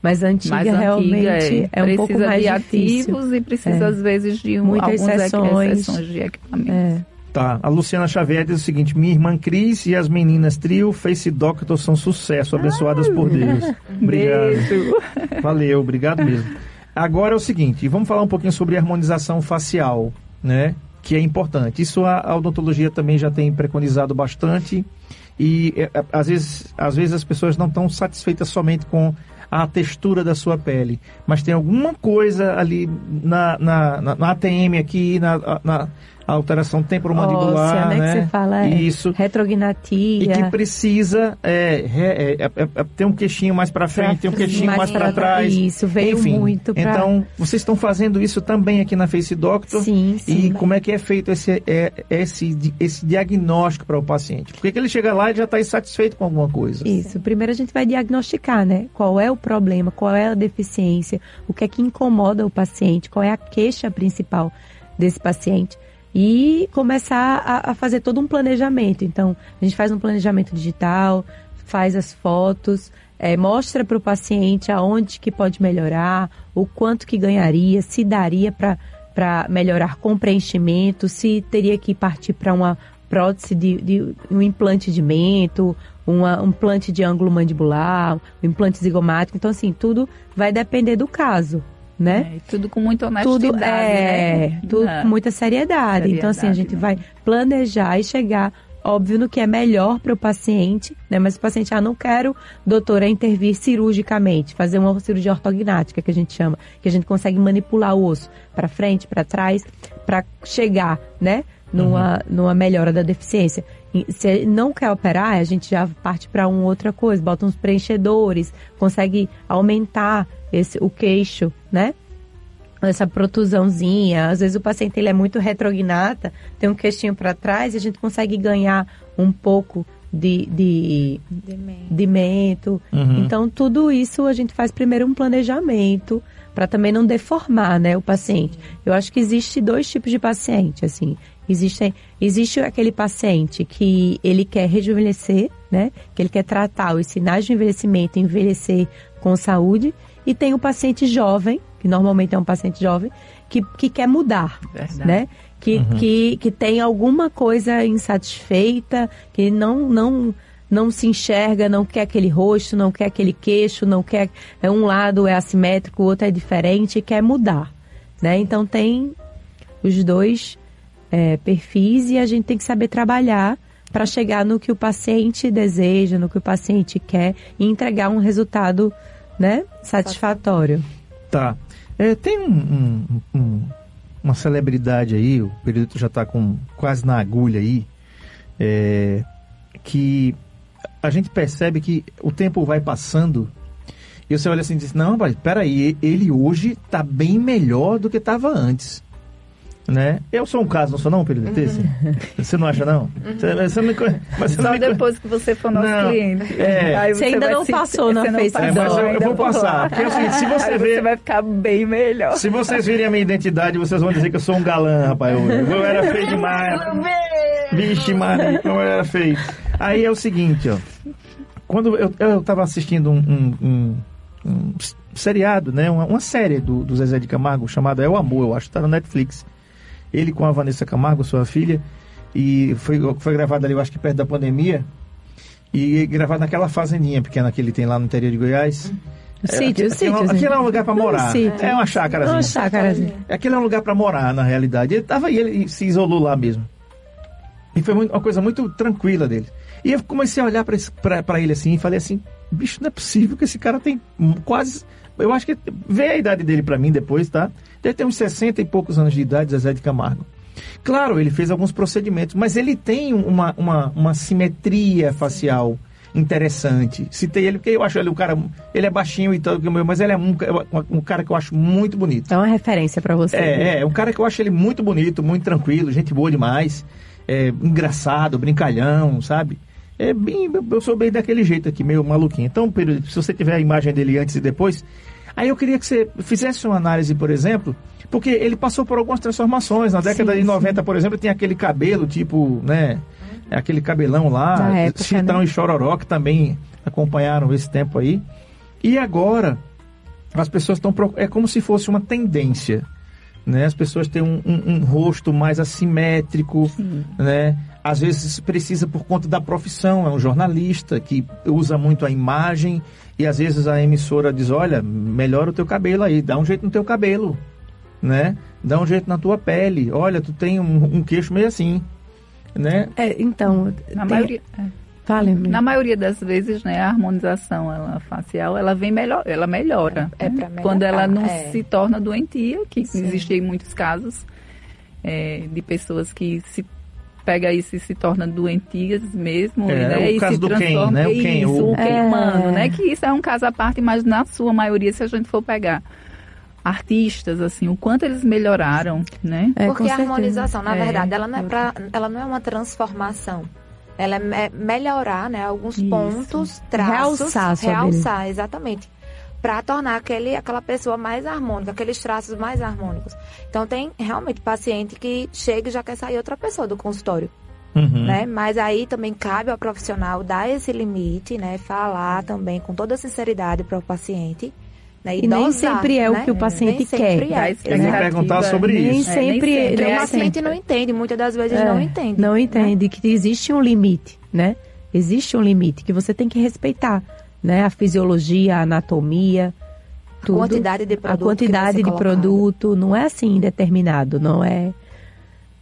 mais antiga, mais antiga realmente é, é um pouco mais de difícil. ativos e precisa é. às vezes de um, Muitas algumas sessões, exceções de equipamentos. É. Tá. A Luciana Xavier diz o seguinte: minha irmã Cris e as meninas Trio Face Doctor são sucesso, abençoadas por Deus. Obrigado. Beijo. Valeu, obrigado mesmo. Agora é o seguinte, vamos falar um pouquinho sobre harmonização facial, né? Que é importante. Isso a, a odontologia também já tem preconizado bastante e é, é, às vezes, às vezes as pessoas não estão satisfeitas somente com a textura da sua pele, mas tem alguma coisa ali na, na, na, na ATM aqui, na, na a alteração temporomandibular, Óssea, né? né? Que você fala, é, Isso. retrognatia. E que precisa é, é, é, é ter um queixinho mais para frente, ter um queixinho mais, mais para trás. Isso, veio Enfim, muito pra... Então, vocês estão fazendo isso também aqui na Face Doctor? Sim, sim. E como é que é feito esse, é, esse, esse diagnóstico para o paciente? Porque que ele chega lá e já está insatisfeito com alguma coisa? Isso. Primeiro a gente vai diagnosticar, né? Qual é o problema, qual é a deficiência, o que é que incomoda o paciente, qual é a queixa principal desse paciente e começar a, a, fazer todo um planejamento. Então, a gente faz um planejamento digital, faz as fotos, é, mostra para o paciente aonde que pode melhorar, o quanto que ganharia, se daria para melhorar com preenchimento, se teria que partir para uma prótese de, de, um implante de mento, uma, um implante de ângulo mandibular, um implante zigomático. Então, assim, tudo vai depender do caso né? É, tudo com muita honestidade, tudo, é, né? Tudo com muita seriedade. seriedade. Então, assim, a gente né? vai planejar e chegar, óbvio, no que é melhor para o paciente, né? Mas o paciente, ah, não quero, doutora, intervir cirurgicamente, fazer uma cirurgia ortognática, que a gente chama, que a gente consegue manipular o osso para frente, para trás, para chegar, né? Numa, uhum. numa melhora da deficiência. Se não quer operar, a gente já parte para uma outra coisa, bota uns preenchedores, consegue aumentar esse, o queixo, né? Essa protusãozinha. Às vezes o paciente ele é muito retrognata, tem um queixinho para trás e a gente consegue ganhar um pouco de, de, de mento. Uhum. Então, tudo isso a gente faz primeiro um planejamento para também não deformar né, o paciente. Eu acho que existe dois tipos de paciente, assim. Existe, existe aquele paciente que ele quer rejuvenescer, né? Que ele quer tratar os sinais de envelhecimento, envelhecer com saúde. E tem o paciente jovem, que normalmente é um paciente jovem, que, que quer mudar, Verdade. né? Que, uhum. que, que tem alguma coisa insatisfeita, que não, não, não se enxerga, não quer aquele rosto, não quer aquele queixo, não quer. É um lado é assimétrico, o outro é diferente e quer mudar. Né? Então tem os dois é, perfis e a gente tem que saber trabalhar para chegar no que o paciente deseja, no que o paciente quer e entregar um resultado né, satisfatório. Tá. É, tem um, um, um, uma celebridade aí, o período já está com quase na agulha aí, é, que a gente percebe que o tempo vai passando e você olha assim e diz, não, mas peraí, ele hoje está bem melhor do que estava antes né? Eu sou um caso, não sou não, Pedro uhum. Você não acha não? Uhum. Você, você me, mas você Só me... depois que você for nosso não, cliente. É. você, você ainda não se... passou na Facebook. É, mas eu, eu vou passar. Porque assim, se você ver... Você vai ficar bem melhor. Se vocês virem a minha identidade, vocês vão dizer que eu sou um galã, rapaz. Eu, eu era feio demais. Vixe, Maria, eu era feio. Aí é o seguinte, ó. Quando eu, eu tava assistindo um, um, um, um seriado, né? Uma, uma série do, do Zezé de Camargo chamada É o Amor, eu acho que tá no Netflix ele com a Vanessa Camargo, sua filha, e foi, foi gravado ali, eu acho que perto da pandemia, e gravado naquela fazendinha pequena que ele tem lá no interior de Goiás. O é, sítio, aqui, o sítio. Aquilo é um lugar para morar. É uma chácara. Uma chácarazinha. Aquilo é um lugar para morar, na realidade. Ele tava aí, ele se isolou lá mesmo. E foi muito, uma coisa muito tranquila dele. E eu comecei a olhar para ele assim e falei assim: bicho, não é possível que esse cara tem quase. Eu acho que. Vê a idade dele para mim depois, tá? Deve ter uns 60 e poucos anos de idade, Zezé de Camargo. Claro, ele fez alguns procedimentos, mas ele tem uma, uma, uma simetria facial interessante. Citei ele porque eu acho ele um cara. Ele é baixinho e tal, mas ele é um, um cara que eu acho muito bonito. É uma referência para você. É, é, um cara que eu acho ele muito bonito, muito tranquilo, gente boa demais. É, engraçado, brincalhão, sabe? É bem, eu sou bem daquele jeito aqui, meio maluquinho. Então, se você tiver a imagem dele antes e depois, Aí eu queria que você fizesse uma análise, por exemplo, porque ele passou por algumas transformações. Na década sim, de 90, sim. por exemplo, tinha aquele cabelo tipo, né? Aquele cabelão lá, época, Chitão né? e Chororó, que também acompanharam esse tempo aí. E agora, as pessoas estão. É como se fosse uma tendência. Né? As pessoas têm um, um, um rosto mais assimétrico, Sim. né? Às vezes precisa por conta da profissão, é um jornalista que usa muito a imagem e às vezes a emissora diz, olha, melhora o teu cabelo aí, dá um jeito no teu cabelo, né? Dá um jeito na tua pele. Olha, tu tem um, um queixo meio assim, né? É, então, na tem... maioria... É. Fale, na maioria das vezes, né, a harmonização ela, facial, ela vem melhor, ela melhora. É, é né? Quando ela não é. se torna doentia, que existem muitos casos é, de pessoas que se pega isso e se torna doentias mesmo, é, né? O e caso se do transforma né? O Ken, isso, o, o Ken é. humano, né? Que isso é um caso à parte, mas na sua maioria, se a gente for pegar artistas, assim, o quanto eles melhoraram, né? É, Porque a harmonização, na é. verdade, ela não é pra, ela não é uma transformação. Ela é melhorar, né, alguns isso. pontos, traços, realçar, realçar exatamente para tornar aquele, aquela pessoa mais harmônica, aqueles traços mais harmônicos. Então tem realmente paciente que chega e já quer sair outra pessoa do consultório. Uhum. Né? Mas aí também cabe ao profissional dar esse limite, né? Falar também com toda sinceridade para o paciente. Né? E, e nem sempre é né? o que o paciente quer. É. Eu vou perguntar sobre nem isso. Sempre, é, nem sempre. O paciente não entende, muitas das vezes é, não entende. Não entende que existe um limite, né? Existe um limite que você tem que respeitar né? A fisiologia, a anatomia, tudo. A quantidade de produto. A quantidade de produto não é assim determinado, não é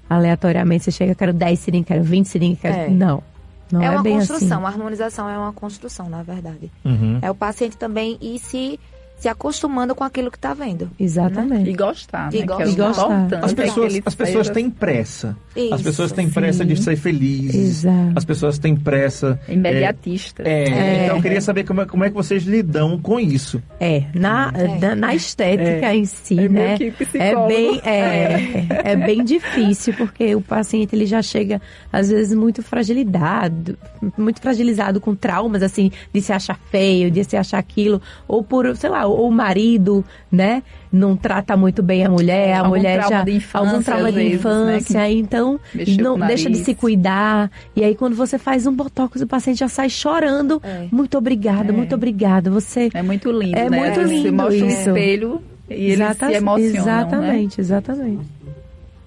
aleatoriamente você chega, quero 10 seringas, quero 20 seringas, quero... É. Não. Não é, é uma construção, assim. a harmonização é uma construção, na verdade. Uhum. É o paciente também ir se se acostumando com aquilo que está vendo. Exatamente. Né? E gostar, né? E, go é e gostar. As pessoas, as pessoas têm pressa. Isso. As pessoas têm pressa Sim. de ser felizes. Exato. As pessoas têm pressa. Imediatista. É, é, Então eu queria saber como é, como é que vocês lidam com isso. É, na, é. na, na, estética é. em si, é né? É bem, é, é bem difícil, porque o paciente ele já chega, às vezes, muito fragilizado, muito fragilizado com traumas, assim, de se achar feio, de se achar aquilo, ou por, sei lá, ou o marido, né? Não trata muito bem a mulher, a algum mulher já infância, algum trauma de vezes, né, infância, né? então não deixa de se cuidar. E aí quando você faz um botox, o paciente já sai chorando. É. Muito obrigada, é. muito obrigada. Você É muito lindo, é né? muito lindo você mostra isso. um espelho e Exata, eles se emocionam, Exatamente, né? exatamente.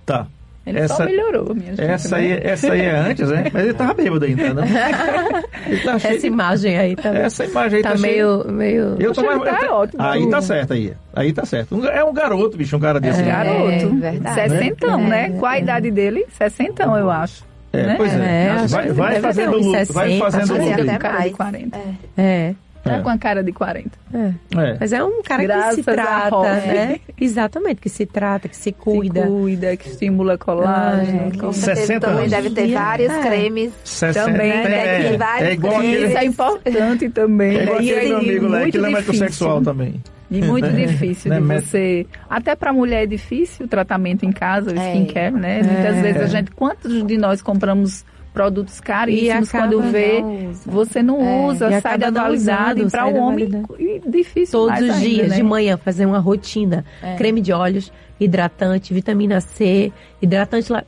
Tá. Ele essa, só melhorou, minha gente. Essa, aí, essa aí é antes, né? Mas ele tava bêbado ainda, né? Tá cheio... Essa imagem aí tá Essa imagem aí tá, tá meio, cheio... meio... Eu tô mais... tá ótimo. Aí tá certo aí. Aí tá certo. É um garoto, bicho, um cara desse. É, garoto. Verdade. Sessentão, né? Qual a idade dele? Sessentão, eu acho. É, né? pois é. é vai, vai fazendo luto, vai fazendo luto. Até mais. 40. É. é. Tá é. com a cara de 40. É. é. Mas é um cara Graças que se trata, né? Exatamente, que se trata, que se cuida. Se cuida, que estimula colágeno. Ah, com 60 também deve ter vários é. cremes. 60 também. É, é, igual aquele... Isso é importante também. É igual aquele meu amigo lá, que ele é metrosexual também. E muito difícil de você. Até para mulher é difícil o tratamento em casa, o skincare, né? Muitas vezes a gente. Quantos de nós compramos produtos caríssimos, quando vê, não você não é, usa, sai da atualizado para o homem e difícil Todos os ainda, dias, né? de manhã, fazer uma rotina. É. Creme de olhos, hidratante, vitamina C, hidratante lá.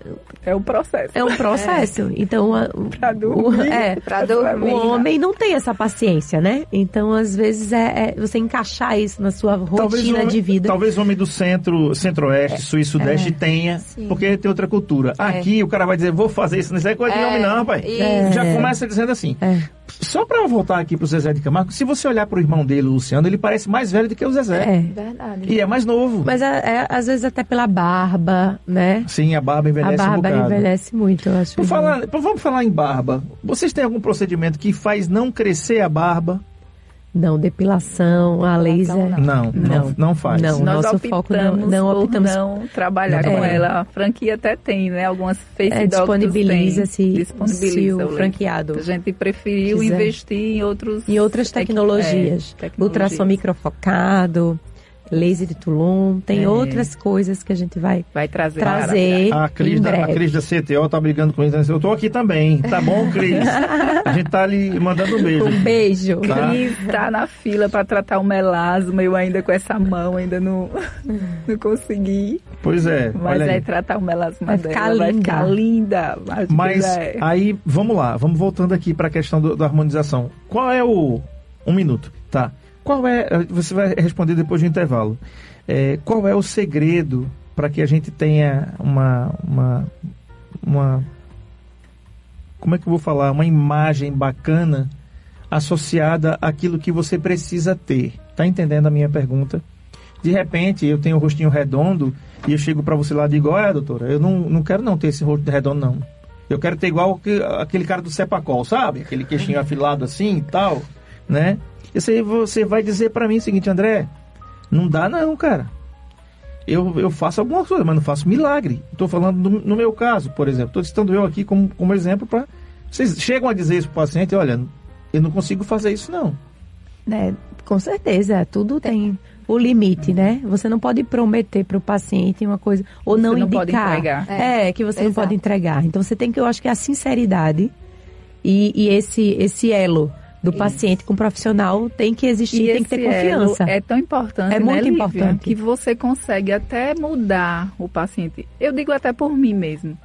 É um processo. É um processo. É. Então, a, pra dormir, o, é, pra dormir. o homem não tem essa paciência, né? Então, às vezes, é, é você encaixar isso na sua rotina homem, de vida. Talvez o homem do centro, centro-oeste, é. sul e sudeste tenha, Sim. porque tem outra cultura. Aqui, o cara vai dizer, vou fazer isso, não é coisa de homem não, rapaz. Já começa dizendo assim. Só para voltar aqui pro Zezé de Camargo, se você olhar pro irmão dele, o Luciano, ele parece mais velho do que o Zezé. É. Verdade. E é mais novo. Mas é, às vezes até pela barba, né? Sim, a barba envelhece A barba um envelhece muito, eu acho. Por falar, vamos falar em barba. Vocês têm algum procedimento que faz não crescer a barba? Não, depilação, a laser. Não, não, não, não faz. Não, Nós nosso optamos foco não, não optamos não trabalhar com É. ela. A franquia até tem, né? Algumas face é, doctors disponibiliza o o franqueado A gente preferiu quiser. investir em outros e outras tec- tecnologias. é, tecnologias. Ultrassom microfocado, laser de Tulum, tem É. outras coisas que a gente vai Vai trazer. trazer A Cris, em da, a. Cris da CTO tá brigando com isso. Eu tô aqui também. Tá bom, Cris? A gente tá ali mandando um beijo. Um beijo. Tá. Cris tá na fila para tratar o melasma, eu ainda com essa mão ainda não, não consegui. Pois é. Mas aí. tratar o melasma Vai dela, ficar vai linda. ficar linda. Mas, Mas aí, vamos lá. Vamos voltando aqui para a questão do- da harmonização. Qual é o... Um minuto, tá. Qual é... Você vai responder depois do intervalo. É, qual é o segredo para que a gente tenha uma, uma, uma. Como é que eu vou falar? Uma imagem bacana associada àquilo que você precisa ter. Tá entendendo a minha pergunta? De repente, eu tenho um rostinho redondo e eu chego para você lá e digo: Olha, doutora, eu não, não quero não ter esse rosto redondo, não. Eu quero ter igual que, aquele cara do Sepacol, sabe? Aquele queixinho afilado assim e tal, né? Isso aí você vai dizer para mim o seguinte, André, não dá não, cara. Eu, eu faço alguma coisa, mas não faço milagre. Estou falando no, no meu caso, por exemplo. Estou citando eu aqui como, como exemplo para... Vocês chegam a dizer isso para o paciente, olha, eu não consigo fazer isso não. É, com certeza, tudo tem o limite, né? Você não pode prometer para o paciente uma coisa ou Você não, não pode indicar. entregar. É, que você não Exato. pode entregar. Então você tem que, eu acho que a sinceridade e, e esse esse elo do paciente com o profissional tem que existir, E tem que ter confiança. É tão importante, É né, muito Lívia, importante. que você consegue até mudar o paciente. Eu digo até por mim mesmo.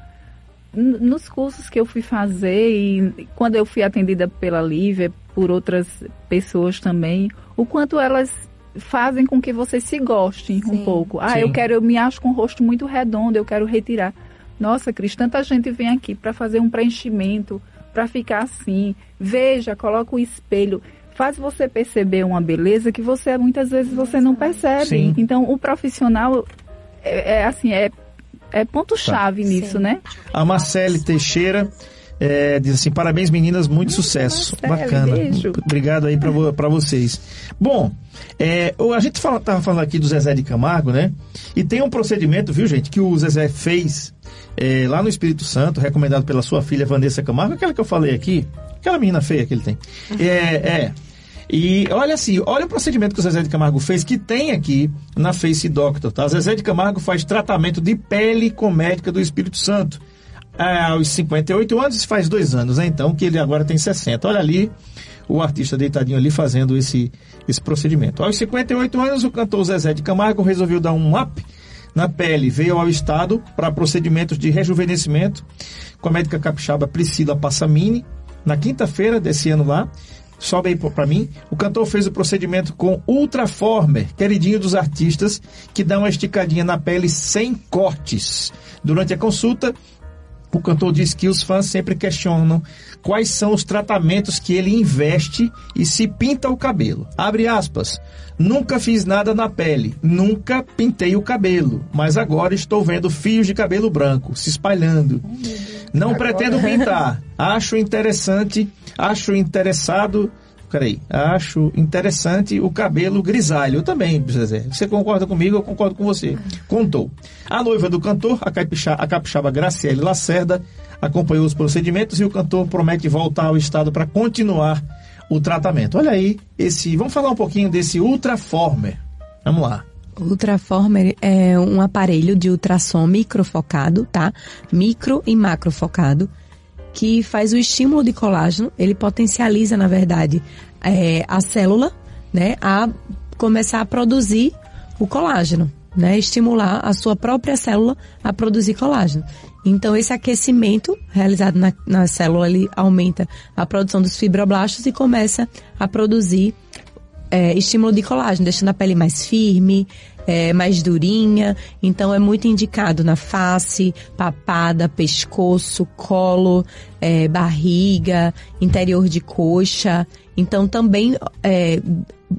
Nos cursos que eu fui fazer e quando eu fui atendida pela Lívia, por outras pessoas também, o quanto elas fazem com que você se goste um pouco. Ah, Sim. eu quero, eu me acho com o rosto muito redondo, eu quero retirar. Nossa, Cris, tanta gente vem aqui para fazer um preenchimento, para ficar assim. Veja, coloca o espelho. Faz você perceber uma beleza que você muitas vezes você não percebe. Sim. Então, o profissional é, é assim, é, é ponto chave nisso, Sim. né? A Marcele Teixeira É, diz assim, parabéns meninas, muito hum, sucesso. Bacana. Beijo. Obrigado aí para vocês. Bom, é, a gente fala, tava falando aqui do Zezé de Camargo, né? E tem um procedimento, viu gente, que o Zezé fez é, lá no Espírito Santo, recomendado pela sua filha Vanessa Camargo, aquela que eu falei aqui, aquela menina feia que ele tem. É, é. E olha assim, olha o procedimento que o Zezé de Camargo fez, que tem aqui na Face Doctor, tá? Zezé de Camargo faz tratamento de pele comédica do Espírito Santo aos 58 anos, faz dois anos, né? Então, que ele agora tem 60. Olha ali o artista deitadinho ali fazendo esse, esse procedimento. Aos 58 anos, o cantor Zezé de Camargo resolveu dar um up na pele. Veio ao estado para procedimentos de rejuvenescimento com a médica capixaba Priscila Passamini. Na quinta-feira desse ano lá, sobe aí para mim, o cantor fez o procedimento com Ultraformer, queridinho dos artistas, que dá uma esticadinha na pele sem cortes. Durante a consulta, o cantor diz que os fãs sempre questionam quais são os tratamentos que ele investe e se pinta o cabelo. Abre aspas. Nunca fiz nada na pele, nunca pintei o cabelo, mas agora estou vendo fios de cabelo branco se espalhando. Não agora... pretendo pintar. Acho interessante, acho interessado peraí, acho interessante o cabelo grisalho. Eu também, Zezé. Você concorda comigo? Eu concordo com você. Contou. A noiva do cantor, a, capixaba, a capixaba Graciele Lacerda, acompanhou os procedimentos e o cantor promete voltar ao estado para continuar o tratamento. Olha aí, esse. Vamos falar um pouquinho desse Ultraformer. Vamos lá. Ultraformer é um aparelho de ultrassom microfocado, tá? Micro e macrofocado que faz o estímulo de colágeno, ele potencializa, na verdade, é, a célula, né, a começar a produzir o colágeno, né, estimular a sua própria célula a produzir colágeno. Então, esse aquecimento realizado na, na célula, ele aumenta a produção dos fibroblastos e começa a produzir é, estímulo de colágeno, deixando a pele mais firme, é, mais durinha, então é muito indicado na face, papada, pescoço, colo, é, barriga, interior de coxa. Então também é,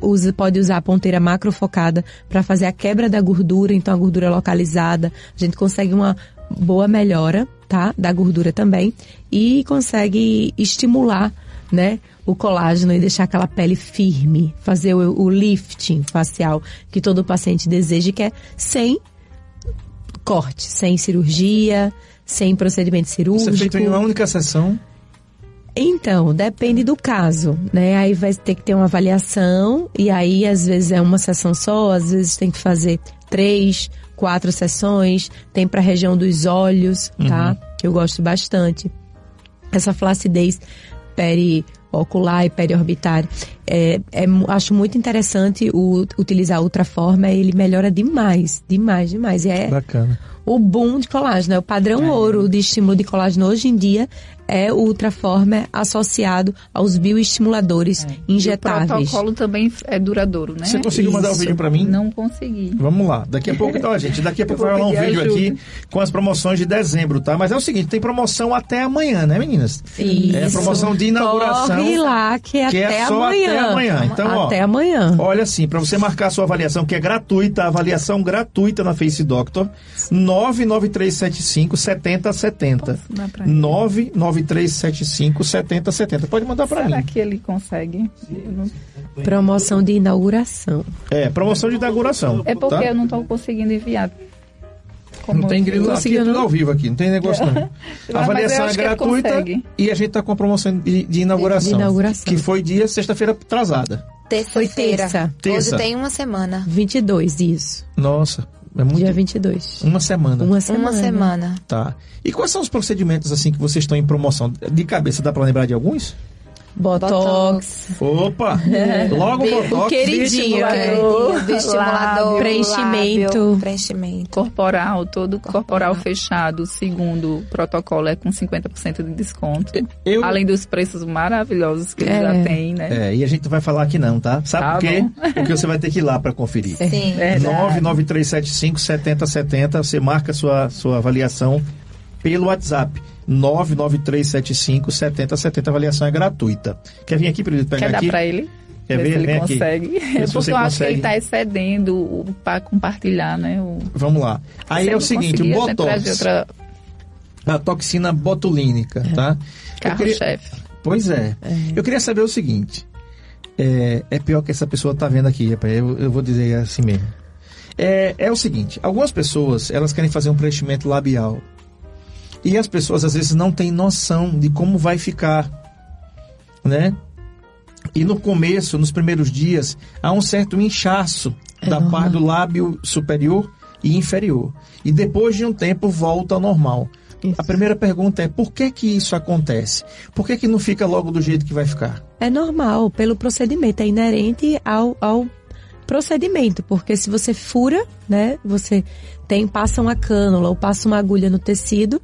usa, pode usar a ponteira macrofocada para fazer a quebra da gordura, então a gordura localizada. A gente consegue uma boa melhora, tá? Da gordura também e consegue estimular, né? o colágeno e deixar aquela pele firme, fazer o, o lifting facial que todo paciente deseja, que é sem corte, sem cirurgia, sem procedimento cirúrgico. Você feito em uma única sessão? Então, depende do caso, né? Aí vai ter que ter uma avaliação e aí às vezes é uma sessão só, às vezes tem que fazer três, quatro sessões. Tem para a região dos olhos, tá? Uhum. Que eu gosto bastante. Essa flacidez peri ocular e periorbitária. É, é, acho muito interessante o, utilizar a Ultraforma, ele melhora demais, demais, demais. E é Bacana. o boom de colágeno, é o padrão é. ouro de estímulo de colágeno hoje em dia é o Ultraformer associado aos bioestimuladores é. injetáveis. E o protocolo também é duradouro, né? Você conseguiu Isso. mandar o vídeo para mim? Não consegui. Vamos lá. Daqui a pouco, então, gente, daqui a pouco vai rolar um vídeo ajuda. aqui com as promoções de dezembro, tá? Mas é o seguinte, tem promoção até amanhã, né, meninas? Isso. É promoção de inauguração. Corre lá, que é, que é até é só amanhã. até amanhã. Então, até ó, amanhã. Olha assim, para você marcar a sua avaliação, que é gratuita, avaliação gratuita na Face Doctor, 99375 7070. 99375 35 70 70. Pode mandar para mim. Será que ele consegue? Promoção de inauguração. É, promoção de inauguração. É porque tá? eu não estou conseguindo enviar. Como não tem grilo aqui, é tudo ao vivo aqui, não tem negócio não. a avaliação é gratuita e a gente está com a promoção de, de, inauguração, de, inauguração. Que foi dia sexta-feira atrasada. Terça-feira. Terça. Terça. Hoje tem uma semana. 22, isso. Nossa, é muito... Dia 22. Uma semana. Uma semana. Uma semana. Tá. E quais são os procedimentos assim que vocês estão em promoção? De cabeça dá para lembrar de alguns? Botox. Opa! Logo Botox. O queridinho. Estimulador. Preenchimento. Lábio, preenchimento. Corporal, todo corporal, corporal fechado, segundo o protocolo, é com 50% de desconto. Eu... Além dos preços maravilhosos que é. ele já tem, né? É, e a gente vai falar aqui não, tá? Sabe tá por quê? Bom. Porque você vai ter que ir lá para conferir. Sim. 99375 7070, você marca sua, sua avaliação pelo WhatsApp. 99375 7070. A avaliação é gratuita. Quer vir aqui para ele pegar Quer aqui? dar para ele? Quer ver? ele Vem consegue. Aqui. Porque eu acho que ele está excedendo para compartilhar, né? O... Vamos lá. Aí é o seguinte, o Botox. Outra... A toxina botulínica, é. tá? Carro-chefe. Pois é. é. Eu queria saber o seguinte. É, é pior que essa pessoa está vendo aqui. Eu, eu vou dizer assim mesmo. É, é o seguinte, algumas pessoas, elas querem fazer um preenchimento labial. E as pessoas, às vezes, não têm noção de como vai ficar, né? E no começo, nos primeiros dias, há um certo inchaço é da parte do lábio superior e inferior. E depois de um tempo volta ao normal. Isso. A primeira pergunta é por que que isso acontece? Por que que não fica logo do jeito que vai ficar? É normal, pelo procedimento, é inerente ao, ao procedimento, porque se você fura, né, você tem, passa uma cânula ou passa uma agulha no tecido,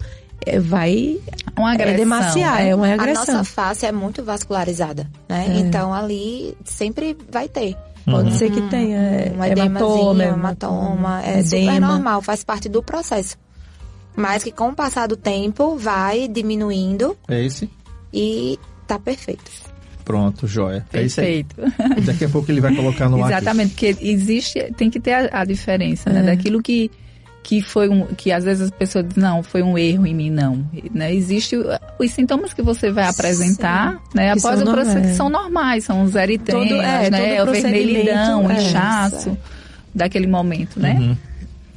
vai uma agressão, é demaciar, né? é uma agressão. A nossa face é muito vascularizada, né? É. Então ali sempre vai ter. Pode uhum. ser que tenha é, um hematoma, hematoma, é edema. super normal, faz parte do processo. Mas que com o passar do tempo vai diminuindo. É esse? E tá perfeito. Pronto, joia. Perfeito. É isso aí. Daqui a pouco ele vai colocar no ar. Exatamente, porque existe, tem que ter a, a diferença, né? É. Daquilo que que foi um que às vezes as pessoas dizem, não, foi um erro em mim, não. Né? Existe os sintomas que você vai apresentar, Sim, né? Após o processo, que são normais, são os eritremas, é, né? O vermelhidão, o é, inchaço daquele momento, né? Uhum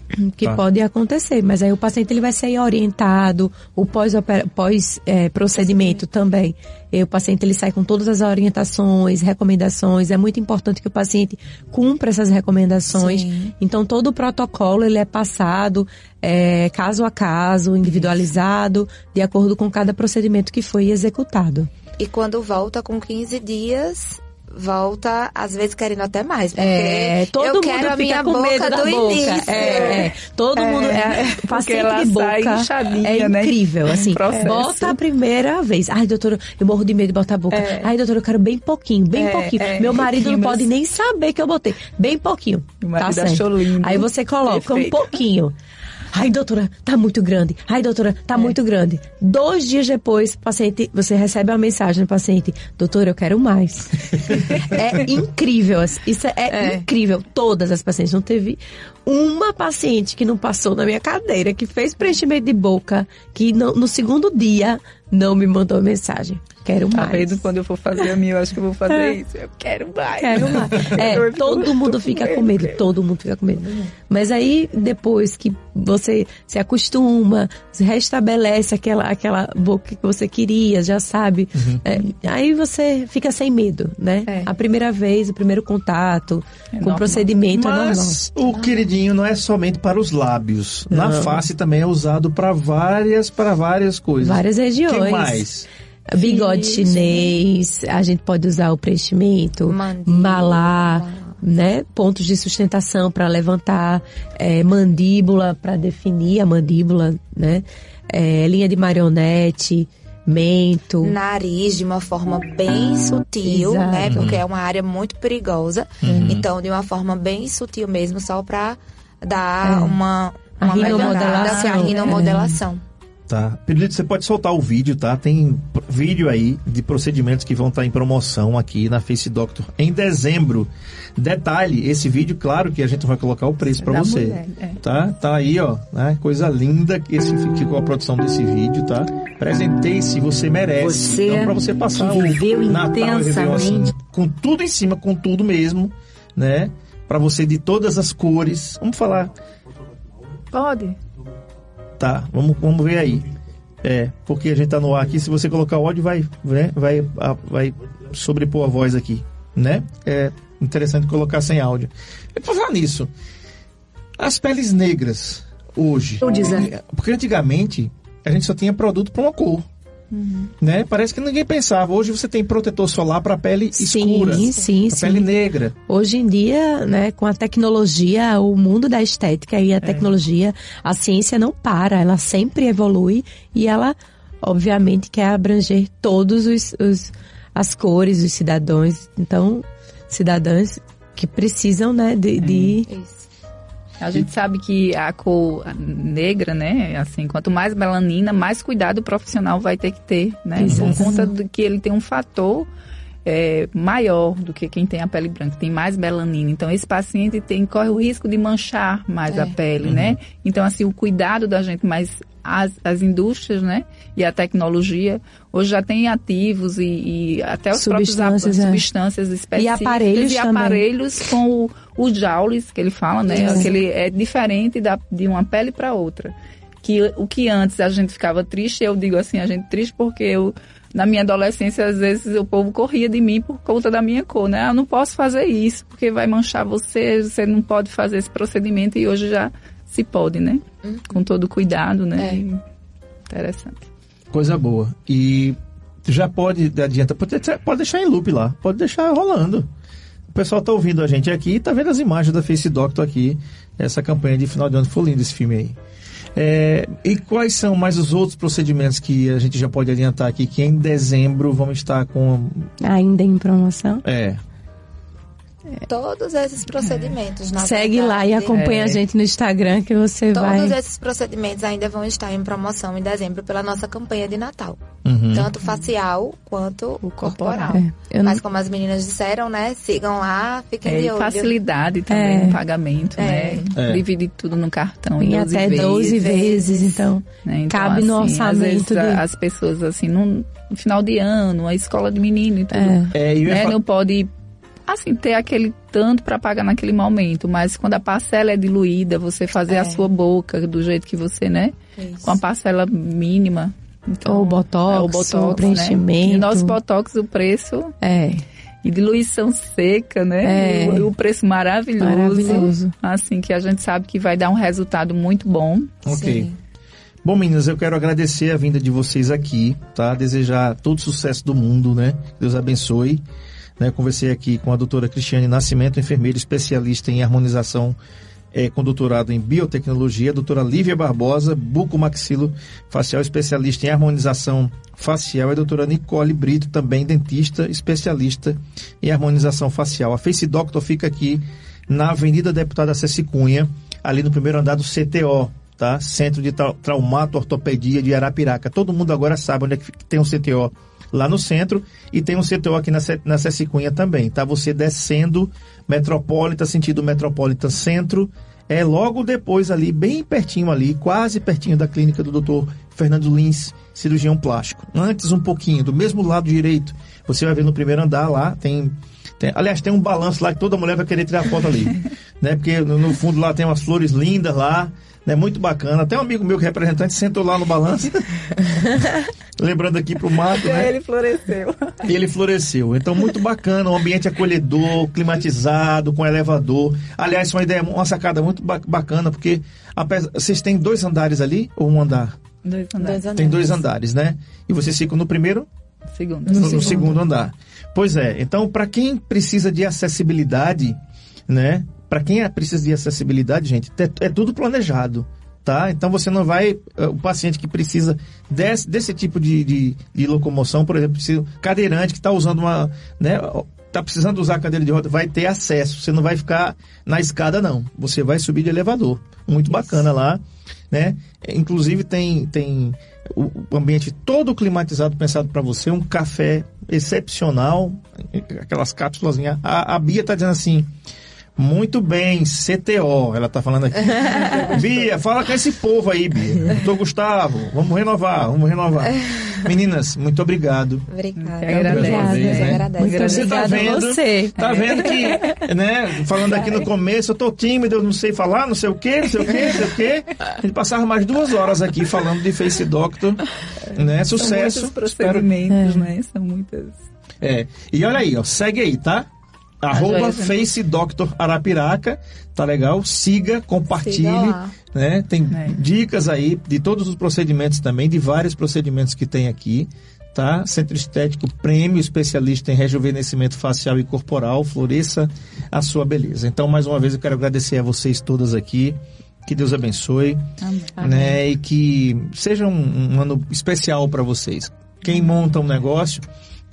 que tá. pode acontecer, mas aí o paciente ele vai ser orientado, o pós-procedimento pós, é, procedimento também. E o paciente ele sai com todas as orientações, recomendações. É muito importante que o paciente cumpra essas recomendações. Sim. Então todo o protocolo ele é passado é, caso a caso, individualizado, de acordo com cada procedimento que foi executado. E quando volta com 15 dias, volta, às vezes querendo até mais. É, todo eu mundo quero a minha com medo do boca. início. É, é, todo é, mundo. É, paciente de boca é né? incrível, assim. Um bota a primeira vez. Ai, doutora, eu morro de medo de botar a boca. É. Ai, doutora, eu quero bem pouquinho, bem é, pouquinho. É, Meu marido não pode nem saber que eu botei. Bem pouquinho. O marido tá certo. Lindo. Aí você coloca Perfeito. um pouquinho. Ai, doutora, tá muito grande. Ai, doutora, tá é. muito grande. Dois dias depois, paciente, você recebe uma mensagem do paciente, doutora, eu quero mais. é incrível. Isso é, é, incrível. Todas as pacientes. Não teve uma paciente que não passou na minha cadeira, que fez preenchimento de boca, que no, no segundo dia não me mandou mensagem. Quero tá mais. Tá vendo quando eu for fazer a minha, eu acho que eu vou fazer é. isso. Eu quero mais. Quero mais. É, todo mundo fica com medo, todo mundo fica com medo. Mas aí, depois que você se acostuma, se restabelece aquela, aquela boca que você queria, já sabe, uhum. é, aí você fica sem medo, né? É. A primeira vez, o primeiro contato é com o procedimento Mas é normal. o queridinho não é somente para os lábios. Não. Na face também é usado para várias, para várias coisas. Várias regiões. Que mais? Bigode sim, chinês, a gente pode usar o preenchimento, mandíbula, malar, né? Pontos de sustentação para levantar, é, mandíbula para definir a mandíbula, né? É, linha de marionete, mento. Nariz de uma forma bem ah, sutil, né? exato. né? Porque é uma área muito perigosa. Uhum. Então, de uma forma bem sutil mesmo, só para dar é. uma, uma a rinomodelação. A rinomodelação. É. Tá. Pedrito, você pode soltar o vídeo, tá? Tem vídeo aí de procedimentos que vão estar tá em promoção aqui na Face Doctor em dezembro. Detalhe, esse vídeo, claro que a gente vai colocar o preço para você. Mulher, é. Tá? Tá aí, ó, né? Coisa linda que esse ficou a produção desse vídeo, tá? Presentei-se, você merece. Você então para você passar o Natal Réveillon, assim, com tudo em cima, com tudo mesmo, né? Para você de todas as cores. Vamos falar. Pode. Tá, vamos, vamos ver aí. É, porque a gente tá no ar aqui, se você colocar o áudio, vai, né, vai, a, vai sobrepor a voz aqui, né? É interessante colocar sem áudio. E por falar nisso, as peles negras hoje. Porque antigamente a gente só tinha produto para uma cor. Uhum. Né? Parece que ninguém pensava. Hoje você tem protetor solar para pele sim, escura, sim, sim. pele negra. Hoje em dia, né, com a tecnologia, o mundo da estética e a é. tecnologia, a ciência não para, ela sempre evolui e ela, obviamente, quer abranger todos os, os as cores, os cidadãos. Então, cidadãs que precisam, né, de, de uhum. A gente sabe que a cor negra, né? Assim, quanto mais melanina, mais cuidado o profissional vai ter que ter, né? Exato. Por conta de que ele tem um fator é, maior do que quem tem a pele branca, tem mais melanina. Então, esse paciente tem, corre o risco de manchar mais é. a pele, né? uhum. né? Então, assim, o cuidado da gente mais as, as indústrias, né? E a tecnologia. Hoje já tem ativos e, e até os substâncias, próprios é. substâncias específicas. E aparelhos E aparelhos com o, o joules, que ele fala, né? É. Aquele é diferente da, de uma pele para outra. Que o que antes a gente ficava triste, eu digo assim, a gente triste porque eu na minha adolescência, às vezes o povo corria de mim por conta da minha cor, né? Ah, eu não posso fazer isso, porque vai manchar você, você não pode fazer esse procedimento e hoje já se pode, né? Uhum. Com todo cuidado, né? É. Interessante. Coisa boa. E já pode, adianta, pode, pode deixar em loop lá, pode deixar rolando. O pessoal tá ouvindo a gente aqui e tá vendo as imagens da Face Doctor aqui, essa campanha de final de ano, foi lindo esse filme aí. É, e quais são mais os outros procedimentos que a gente já pode adiantar aqui, que em dezembro vamos estar com... Ainda em promoção? É. Todos esses procedimentos, na Segue verdade, lá e acompanha é. a gente no Instagram que você todos vai... Todos esses procedimentos ainda vão estar em promoção em dezembro pela nossa campanha de Natal. Uhum. Tanto facial quanto o corporal. É. Mas como as meninas disseram, né? Sigam lá, fiquem é, de olho. facilidade também é. no pagamento, né? É. Divide tudo no cartão em 12 até vezes. 12 vezes, então, né? então cabe assim, no orçamento. de... As pessoas, assim, no final de ano, a escola de menino e tudo, é. né? Não pode assim, ter aquele tanto para pagar naquele momento, mas quando a parcela é diluída, você fazer é. a sua boca do jeito que você, né? Isso. Com a parcela mínima. Então, ou botox, é, o botox, o preenchimento. Né? E nosso botox, o preço é e diluição seca, né? É. E o preço maravilhoso, maravilhoso. Assim, que a gente sabe que vai dar um resultado muito bom. Ok. Sim. Bom, meninas, eu quero agradecer a vinda de vocês aqui, tá? Desejar todo sucesso do mundo, né? Deus abençoe. Né? Conversei aqui com a doutora Cristiane Nascimento, enfermeira especialista em harmonização é, com doutorado em biotecnologia, doutora Lívia Barbosa, bucomaxilo facial, especialista em harmonização facial, e a doutora Nicole Brito, também dentista, especialista em harmonização facial. A Face Doctor fica aqui na Avenida Deputada Ceci Cunha, ali no primeiro andar do CTO, tá? Centro de Traumato Ortopedia de Arapiraca. Todo mundo agora sabe onde é que tem um CTO lá no centro e tem um CTO aqui na, na também, tá? Você descendo Metropolitan, sentido Metropolitan Centro, é logo depois ali, bem pertinho ali, quase pertinho da clínica do Dr. Fernando Lins, cirurgião plástico. Antes um pouquinho, do mesmo lado direito, você vai ver no primeiro andar lá, tem tem, aliás, tem um balanço lá que toda mulher vai querer tirar foto ali. né? Porque no, no, fundo lá tem umas flores lindas lá né? Muito bacana. Até um amigo meu que é representante sentou lá no balanço. Lembrando aqui pro Marco, né? Ele floresceu. Ele floresceu. Então, muito bacana, um ambiente acolhedor, climatizado, com elevador. Aliás, uma ideia, uma sacada muito bacana, porque apesar, vocês têm dois andares ali ou um andar? Dois andares. Tem dois andares, né? E vocês ficam no primeiro? Segundo. No, no segundo andar. Pois é. Então, para quem precisa de acessibilidade, né? para quem é, precisa de acessibilidade, gente, é, é, tudo planejado, tá? Então você não vai, eh, o paciente que precisa desse, desse tipo de, de, de locomoção, por exemplo, cadeirante que está usando uma, né, está precisando usar a cadeira de roda, vai ter acesso. Você não vai ficar na escada, não. Você vai subir de elevador. Muito Isso. bacana lá, né? Inclusive tem, tem o ambiente todo climatizado, pensado para você, um café excepcional, aquelas cápsulas. A, a Bia está dizendo assim, muito bem, CTO, ela tá falando aqui. Bia, fala com esse povo aí, Bia. Doutor Gustavo, vamos renovar, vamos renovar. Meninas, muito obrigado. Obrigada. Agradeço. Vez, né? Muito você tá vendo, você. Tá vendo que, né, falando aqui no começo, eu tô tímido, eu não sei falar, não sei o quê, não sei o quê, não sei o quê. A gente passava mais duas horas aqui falando de Face Doctor, né? Sucesso. São muitos procedimentos, Espero... né? São muitas... É. E olha aí, ó, segue aí, tá? Arroba Face Doctor Arapiraca, tá legal? Siga, compartilhe, Siga né? Tem é. dicas aí de todos os procedimentos também, de vários procedimentos que tem aqui, tá? Centro Estético Prêmio Especialista em Rejuvenescimento Facial e Corporal, floresça a sua beleza. Então, mais uma vez, eu quero agradecer a vocês todas aqui. Que Deus abençoe, Amém. né? E que seja um, um ano especial para vocês. Quem monta um negócio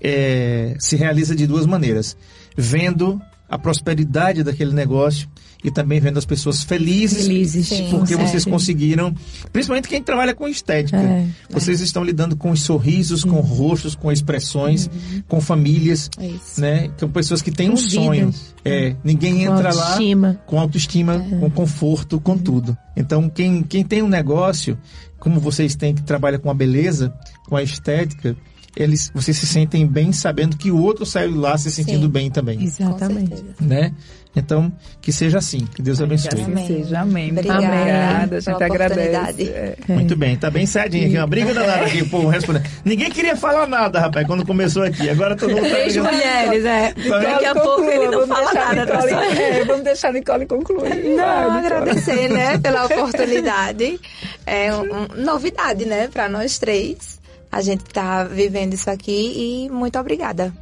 é, se realiza de duas maneiras vendo a prosperidade daquele negócio e também vendo as pessoas felizes, felizes sim, porque vocês conseguiram, principalmente quem trabalha com estética, é, vocês é. estão lidando com os sorrisos, com rostos, com expressões, uhum. com famílias, é né? Com pessoas que têm com um vidas. sonho. É, ninguém com entra autoestima. lá com autoestima, é. com conforto, com tudo. Então quem, quem tem um negócio, como vocês têm que trabalha com a beleza, com a estética, eles, vocês se sentem bem sabendo que o outro saiu lá se sentindo Sim, bem também. Exatamente. Né? Então, que seja assim. Que Deus abençoe. Amém. Que seja amém. Obrigada. Obrigada. A gente agradece. É. Muito bem. Tá bem cedinho aqui. Uma briga danada aqui, o povo respondendo. Ninguém queria falar nada, rapaz, quando começou aqui. Agora todo mundo tá Três mulheres, é. Daqui a pouco ele não fala nada. Nicole, é, vamos deixar a Nicole concluir. Não, Vai, agradecer, né, pela oportunidade. É uma novidade, né, para nós três. A gente tá vivendo isso aqui e muito obrigada.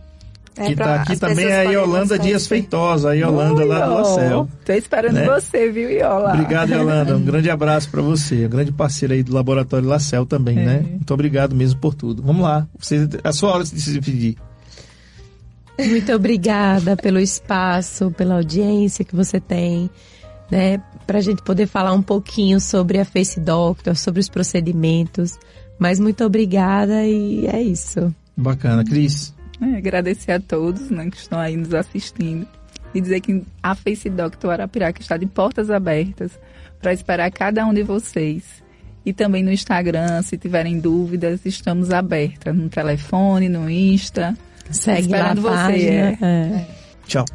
É que tá aqui também é a Yolanda Dias Feitosa, a Yolanda Oi, lá do Lacel. Tô esperando né? você, viu, Iola? Obrigado, Yolanda. Um grande abraço para você. Um grande parceiro aí do Laboratório Lacel também, é. né? Muito obrigado mesmo por tudo. Vamos lá. Você, a sua hora de se despedir. Muito obrigada pelo espaço, pela audiência que você tem, né? Para a gente poder falar um pouquinho sobre a Face Doctor, sobre os procedimentos. Mas muito obrigada e é isso. Bacana. Cris? É, agradecer a todos né, que estão aí nos assistindo e dizer que a Face Doctor Arapiraca está de portas abertas para esperar cada um de vocês. E também no Instagram, se tiverem dúvidas, estamos abertas no telefone, no Insta. Segue esperando lá você. É. Tchau.